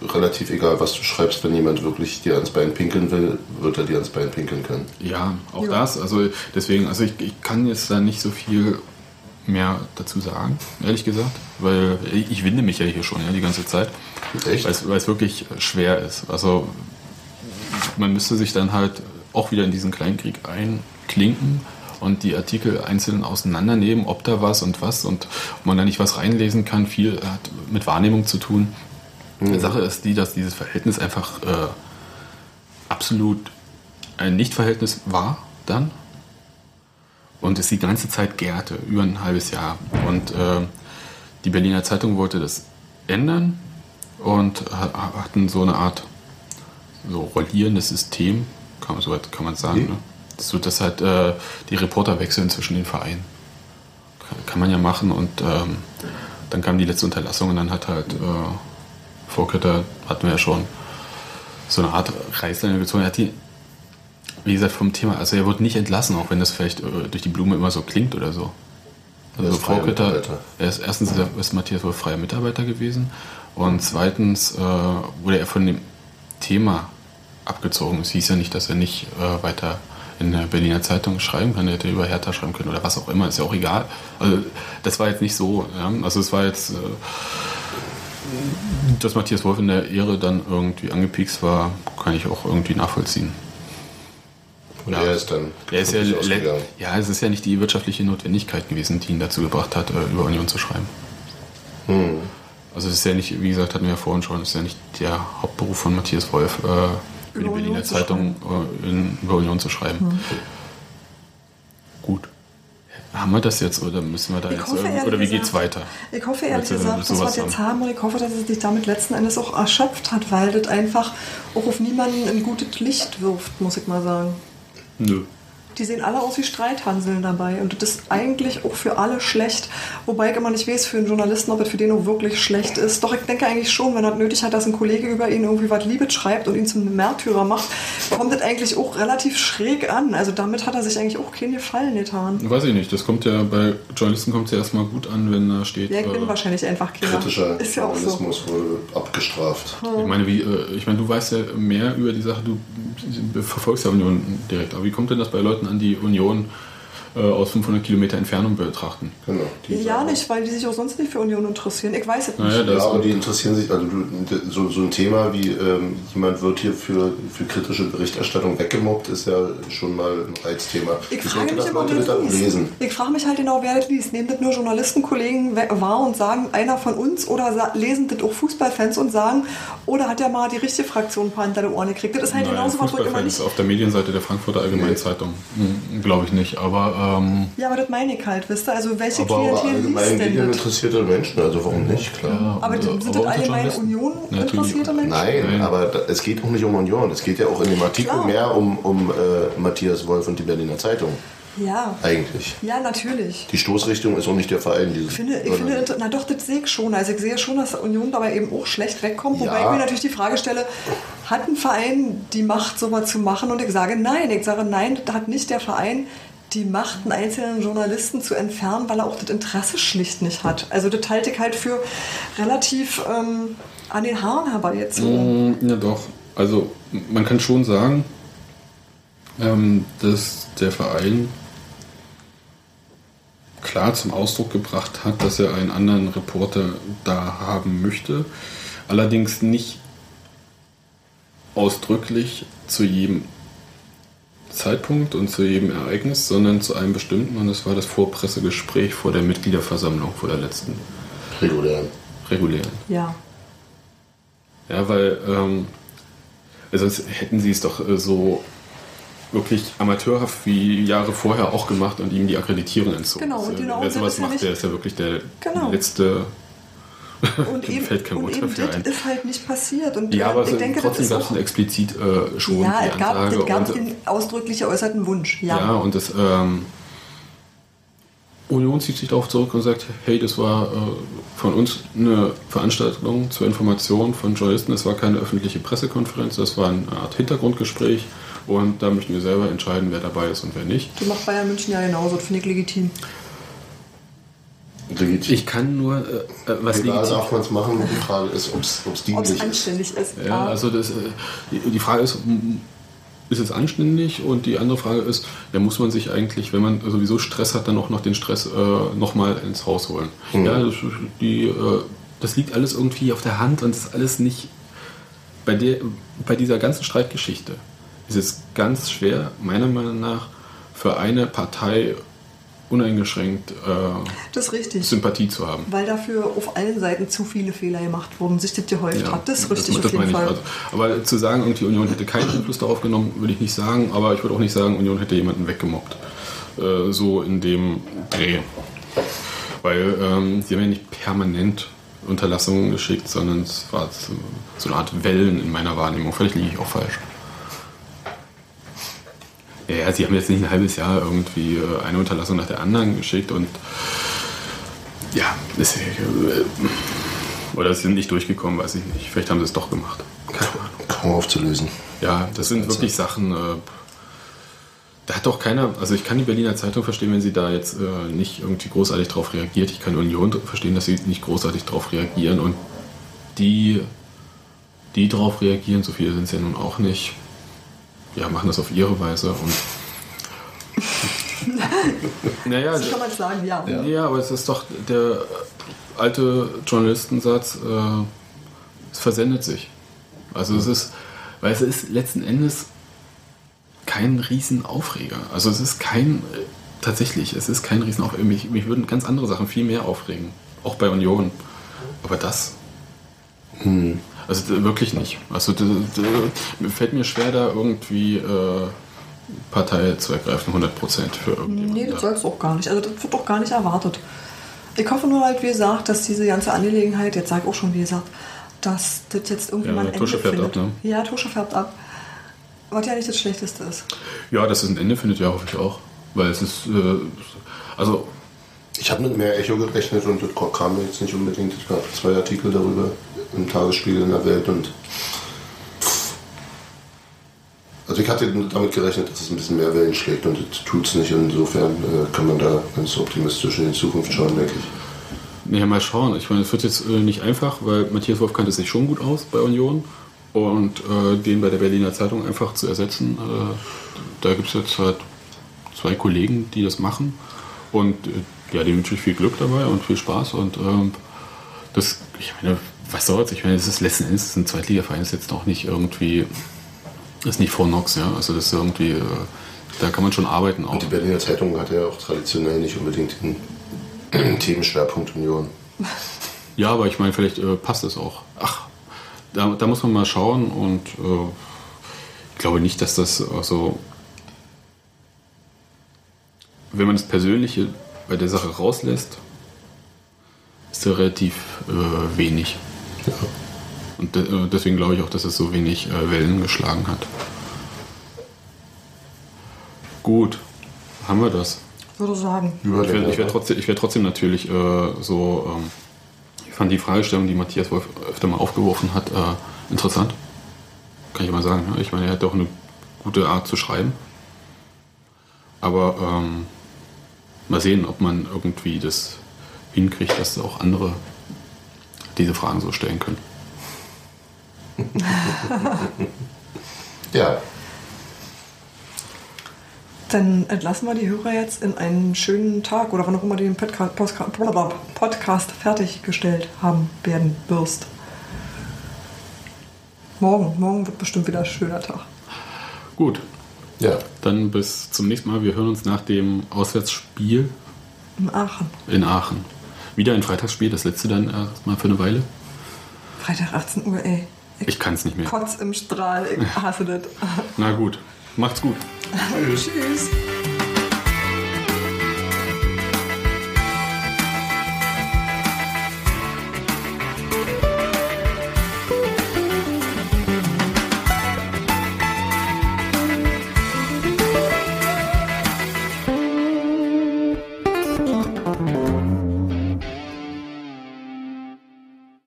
relativ egal, was du schreibst, wenn jemand wirklich dir ans Bein pinkeln will, wird er dir ans Bein pinkeln können. ja, auch Ja. das. Also deswegen, also ich, ich kann jetzt da nicht so viel mehr dazu sagen, ehrlich gesagt, weil ich ich winde mich ja hier schon ja, die ganze Zeit, Echt? weil es, weil es wirklich schwer ist. Also man müsste sich dann halt auch wieder in diesen Kleinkrieg einklinken und die Artikel einzeln auseinandernehmen, ob da was und was und ob man da nicht was reinlesen kann. Viel hat mit Wahrnehmung zu tun. Die Sache ist die, dass dieses Verhältnis einfach äh, absolut ein Nichtverhältnis war dann. Und es die ganze Zeit gärte, über ein halbes Jahr. Und äh, die Berliner Zeitung wollte das ändern und ha- hatten so eine Art so rollierendes System, kann man, so weit kann man sagen. Ne? So, dass halt äh, die Reporter wechseln zwischen den Vereinen. Kann, kann man ja machen und ähm, dann kam die letzte Unterlassung und dann hat halt äh, Vorkötter, hatten wir ja schon, so eine Art Reißleine gezogen. Er hat die, wie gesagt, vom Thema, also er wurde nicht entlassen, auch wenn das vielleicht äh, durch die Blume immer so klingt oder so. Also Vorkötter, er ist erstens ist er- ist Matthias wohl freier Mitarbeiter gewesen und zweitens äh, wurde er von dem Thema abgezogen. Es hieß ja nicht, dass er nicht äh, weiter in der Berliner Zeitung schreiben kann. Er hätte über Hertha schreiben können oder was auch immer, ist ja auch egal. Also das war jetzt nicht so. Ja? Also es war jetzt, äh, dass Matthias Wolf in der Ehre dann irgendwie angepiekst war, kann ich auch irgendwie nachvollziehen. Und er ist dann Er ist ja, ja, es ist ja nicht die wirtschaftliche Notwendigkeit gewesen, die ihn dazu gebracht hat, äh, über Union zu schreiben. Hm. Also es ist ja nicht, wie gesagt, hatten wir ja vorhin schon, es ist ja nicht der Hauptberuf von Matthias Wolf, äh, für die Über Union Berliner zu Zeitung äh, in, über Union zu schreiben. Hm. Gut. Haben wir das jetzt oder müssen wir da Ich jetzt hoffe, oder wie gesagt- geht's weiter? Ich hoffe ehrlich Willst du gesagt, dass wir es jetzt haben? haben und ich hoffe, dass es sich damit letzten Endes auch erschöpft hat, weil das einfach auch auf niemanden ein gutes Licht wirft, muss ich mal sagen. Nö. Die sehen alle aus wie Streithanseln dabei und das ist eigentlich auch für alle schlecht. Wobei ich immer nicht weiß, für einen Journalisten, ob es für den auch wirklich schlecht ist. Doch ich denke eigentlich schon, wenn er nötig hat, dass ein Kollege über ihn irgendwie was Liebes schreibt und ihn zum Märtyrer macht, kommt das eigentlich auch relativ schräg an. Also damit hat er sich eigentlich auch keinen Gefallen getan. Weiß ich nicht, das kommt ja bei Journalisten kommt es ja erstmal gut an, wenn da steht. Ja, ich bin äh, wahrscheinlich einfach. Kritischer Ist ja auch so. Journalismus wohl abgestraft. Ich meine, wie, äh, ich meine, du weißt ja mehr über die Sache, du verfolgst ja Union direkt. Aber wie kommt denn das bei Leuten an, die Union äh, aus 500 Kilometer Entfernung betrachten? Genau. Ja, nicht, weil die sich auch sonst nicht für Union interessieren. Ich weiß es nicht. Naja, das Ja, aber die interessieren sich, also du, so, so ein Thema wie ähm, jemand wird hier für, für kritische Berichterstattung weggemobbt, ist ja schon mal ein Reizthema. Ich denke, frage mich dass immer, wer das lesen. Ich frage mich halt genau, wer das liest. Nehmen das nur Journalistenkollegen wahr und sagen, einer von uns oder sa- lesen das auch Fußballfans und sagen, oder hat der mal die richtige Fraktion ein paar hinter die Ohren gekriegt. Das ist halt Naja, genauso was, ich immer Fußballfans nicht... auf der Medienseite der Frankfurter Allgemeinen Zeitung. Hm, Glaube ich nicht. Aber ähm, Ja, aber das meine ich halt, wisst ihr? Also welche Aber, aber Klientel liest allgemein denn das? medieninteressierte Menschen, also warum nicht, klar. Aber und, äh, sind aber das Journalisten? Union interessierte Menschen? Nein, Nein. aber da, es geht auch nicht um Union. Es geht ja auch in dem Artikel Klar. mehr um, um äh, Matthias Wolf und die Berliner Zeitung. Ja. Eigentlich. Ja, natürlich. Die Stoßrichtung ist auch nicht der Verein. Die Ich finde, ich finde, na doch, das sehe ich schon. Also ich sehe schon, dass Union dabei eben auch schlecht wegkommt. Wobei Ja. ich mir natürlich die Frage stelle, hat ein Verein die Macht, sowas zu machen? Und ich sage nein. Ich sage nein, das hat nicht der Verein die Macht, einen einzelnen Journalisten zu entfernen, weil er auch das Interesse schlicht nicht hat. Also das halte ich halt für relativ ähm, an den Haaren herbeigezogen. Mm, Ja, doch. Also, man kann schon sagen, ähm, dass der Verein klar zum Ausdruck gebracht hat, dass er einen anderen Reporter da haben möchte. Allerdings nicht ausdrücklich zu jedem Zeitpunkt und zu jedem Ereignis, sondern zu einem bestimmten. Und das war das Vorpressegespräch vor der Mitgliederversammlung, vor der letzten regulären. regulären. Ja. Ja, weil ähm, also sonst hätten sie es doch äh, so wirklich amateurhaft wie Jahre vorher auch gemacht und ihm die Akkreditierung entzogen. Genau, und genau, wer das sowas ist ja macht, der ist ja wirklich der Genau. letzte. Und eben, fällt kein und Wort eben dafür das ein. ist halt nicht passiert. Und Ja, äh, aber ich so, denke, trotzdem gab es einen explizit äh, schon ja, es gab, Ansage. es gab und, den ausdrücklich geäußerten Wunsch. ja. Ja. und das ähm, Union zieht sich darauf zurück und sagt, hey, das war äh, von uns eine Veranstaltung zur Information von Journalisten. Das war keine öffentliche Pressekonferenz, das war eine Art Hintergrundgespräch und da möchten wir selber entscheiden, wer dabei ist und wer nicht. Das macht Bayern München ja genauso, das finde ich legitim. Legitim. Ich kann nur, äh, äh, was Egal, legitim darf man es machen. Die Frage ist, ob es dienlich ist. anständig ist. Ja, also das, äh, die, Frage ist, m- ist es anständig? Und die andere Frage ist, ja, muss man sich eigentlich, wenn man sowieso Stress hat, dann auch noch den Stress äh, nochmal ins Haus holen? Mhm. Ja, das, die, äh, das liegt alles irgendwie auf der Hand und das ist alles nicht. Bei, der, bei dieser ganzen Streitgeschichte ist es ganz schwer, meiner Meinung nach, für eine Partei uneingeschränkt äh. Sympathie zu haben. Weil dafür auf allen Seiten zu viele Fehler gemacht wurden, sich das gehäuft hat. Das ist richtig das auf jeden. Fall. Also, aber zu sagen, irgendwie Union hätte keinen Einfluss darauf genommen, würde ich nicht sagen. Aber ich würde auch nicht sagen, Union hätte jemanden weggemobbt. Äh, so in dem Dreh. Weil ähm, sie haben ja nicht permanent Unterlassungen geschickt, sondern es war so eine Art Wellen in meiner Wahrnehmung. Vielleicht liege ich auch falsch. Ja, ja, sie haben jetzt nicht ein halbes Jahr irgendwie äh, eine Unterlassung nach der anderen geschickt und ja, ist, äh, oder sie sind nicht durchgekommen, weiß ich nicht. Vielleicht haben sie es doch gemacht. Keine Ahnung. Kaum aufzulösen. Ja, das sind wirklich Sachen. Äh, da hat doch keiner, also ich kann die Berliner Zeitung verstehen, wenn sie da jetzt äh, nicht irgendwie großartig drauf reagiert. Ich kann Union verstehen, dass sie nicht großartig drauf reagieren. Und die, die drauf reagieren, so viele sind es ja nun auch nicht, ja, machen das auf ihre Weise. Und naja, So kann man sagen, ja. ja. aber es ist doch der alte Journalistensatz, äh, es versendet sich. Also es ist, weil es ist letzten Endes kein Riesenaufreger. Also es ist kein, tatsächlich, es ist kein Riesenaufreger. Mich, mich würden ganz andere Sachen viel mehr aufregen. Auch bei Union. Aber das, also wirklich nicht. Also fällt mir schwer, da irgendwie äh, Partei zu ergreifen, 100 Prozent für irgendjemanden. Nee, das soll es auch gar nicht. Also das wird auch gar nicht erwartet. Ich hoffe nur halt, wie gesagt, dass diese ganze Angelegenheit, jetzt sage ich auch schon, wie gesagt, dass das jetzt irgendwie Ja, mal ein Tusche Ende färbt ab, findet. ne? Ja, Tusche färbt ab. Was ja nicht das Schlechteste ist. Ja, dass es ein Ende findet, ja, hoffe ich auch. Weil es ist, äh, also Ich habe mit mehr Echo gerechnet und das kam mir jetzt nicht unbedingt. Es gab zwei Artikel darüber im Tagesspiegel in der Welt und also ich hatte damit gerechnet, dass es ein bisschen mehr Wellen schlägt und das tut es nicht. Insofern äh, kann man da ganz optimistisch in die Zukunft schauen, denke ich. Ja, mal schauen. Ich meine, es wird jetzt äh, nicht einfach, weil Matthias Wolf kannte sich schon gut aus bei Union. Und äh, den bei der Berliner Zeitung einfach zu ersetzen, äh, da gibt es jetzt halt zwei Kollegen, die das machen. Und ja, dem wünsche ich viel Glück dabei und viel Spaß. Und ähm, das, ich meine, was soll's? Ich meine, es ist letzten Endes ein Zweitligaverein, ist jetzt auch nicht irgendwie, ist nicht vor Nox, ja. Also das ist irgendwie, äh, da kann man schon arbeiten auch. Und die Berliner Zeitung hat ja auch traditionell nicht unbedingt den Themenschwerpunkt Union. Ja, aber ich meine, vielleicht äh, passt es auch. Ach, da, da muss man mal schauen und äh, ich glaube nicht, dass das äh, so. Wenn man das Persönliche bei der Sache rauslässt, ist da relativ äh, wenig. Und de äh, deswegen glaube ich auch, dass es so wenig äh, Wellen geschlagen hat. Gut, haben wir das. Würde sagen. Ich werde ich werd trotzdem, ich werd trotzdem natürlich äh, so. Ähm, ich fand die Fragestellung, die Matthias Wolf öfter mal aufgeworfen hat, äh, interessant. Kann ich mal sagen. ne? Ich meine, er hat auch eine gute Art zu schreiben. Aber ähm, mal sehen, ob man irgendwie das hinkriegt, dass auch andere diese Fragen so stellen können. Ja. Dann entlassen wir die Hörer jetzt in einen schönen Tag oder wann auch immer du den Podca Postka- blablabla, Podcast fertiggestellt haben werden wirst. Morgen, morgen wird bestimmt wieder ein schöner Tag. Gut. Ja. Dann bis zum nächsten Mal. Wir hören uns nach dem Auswärtsspiel In Aachen. in Aachen. Wieder ein Freitagsspiel, das letzte dann erstmal für eine Weile. Freitag 18 Uhr, ey. Ich kann es nicht mehr. Kotz im Strahl, ich hasse das. Na gut, macht's gut. Tschüss.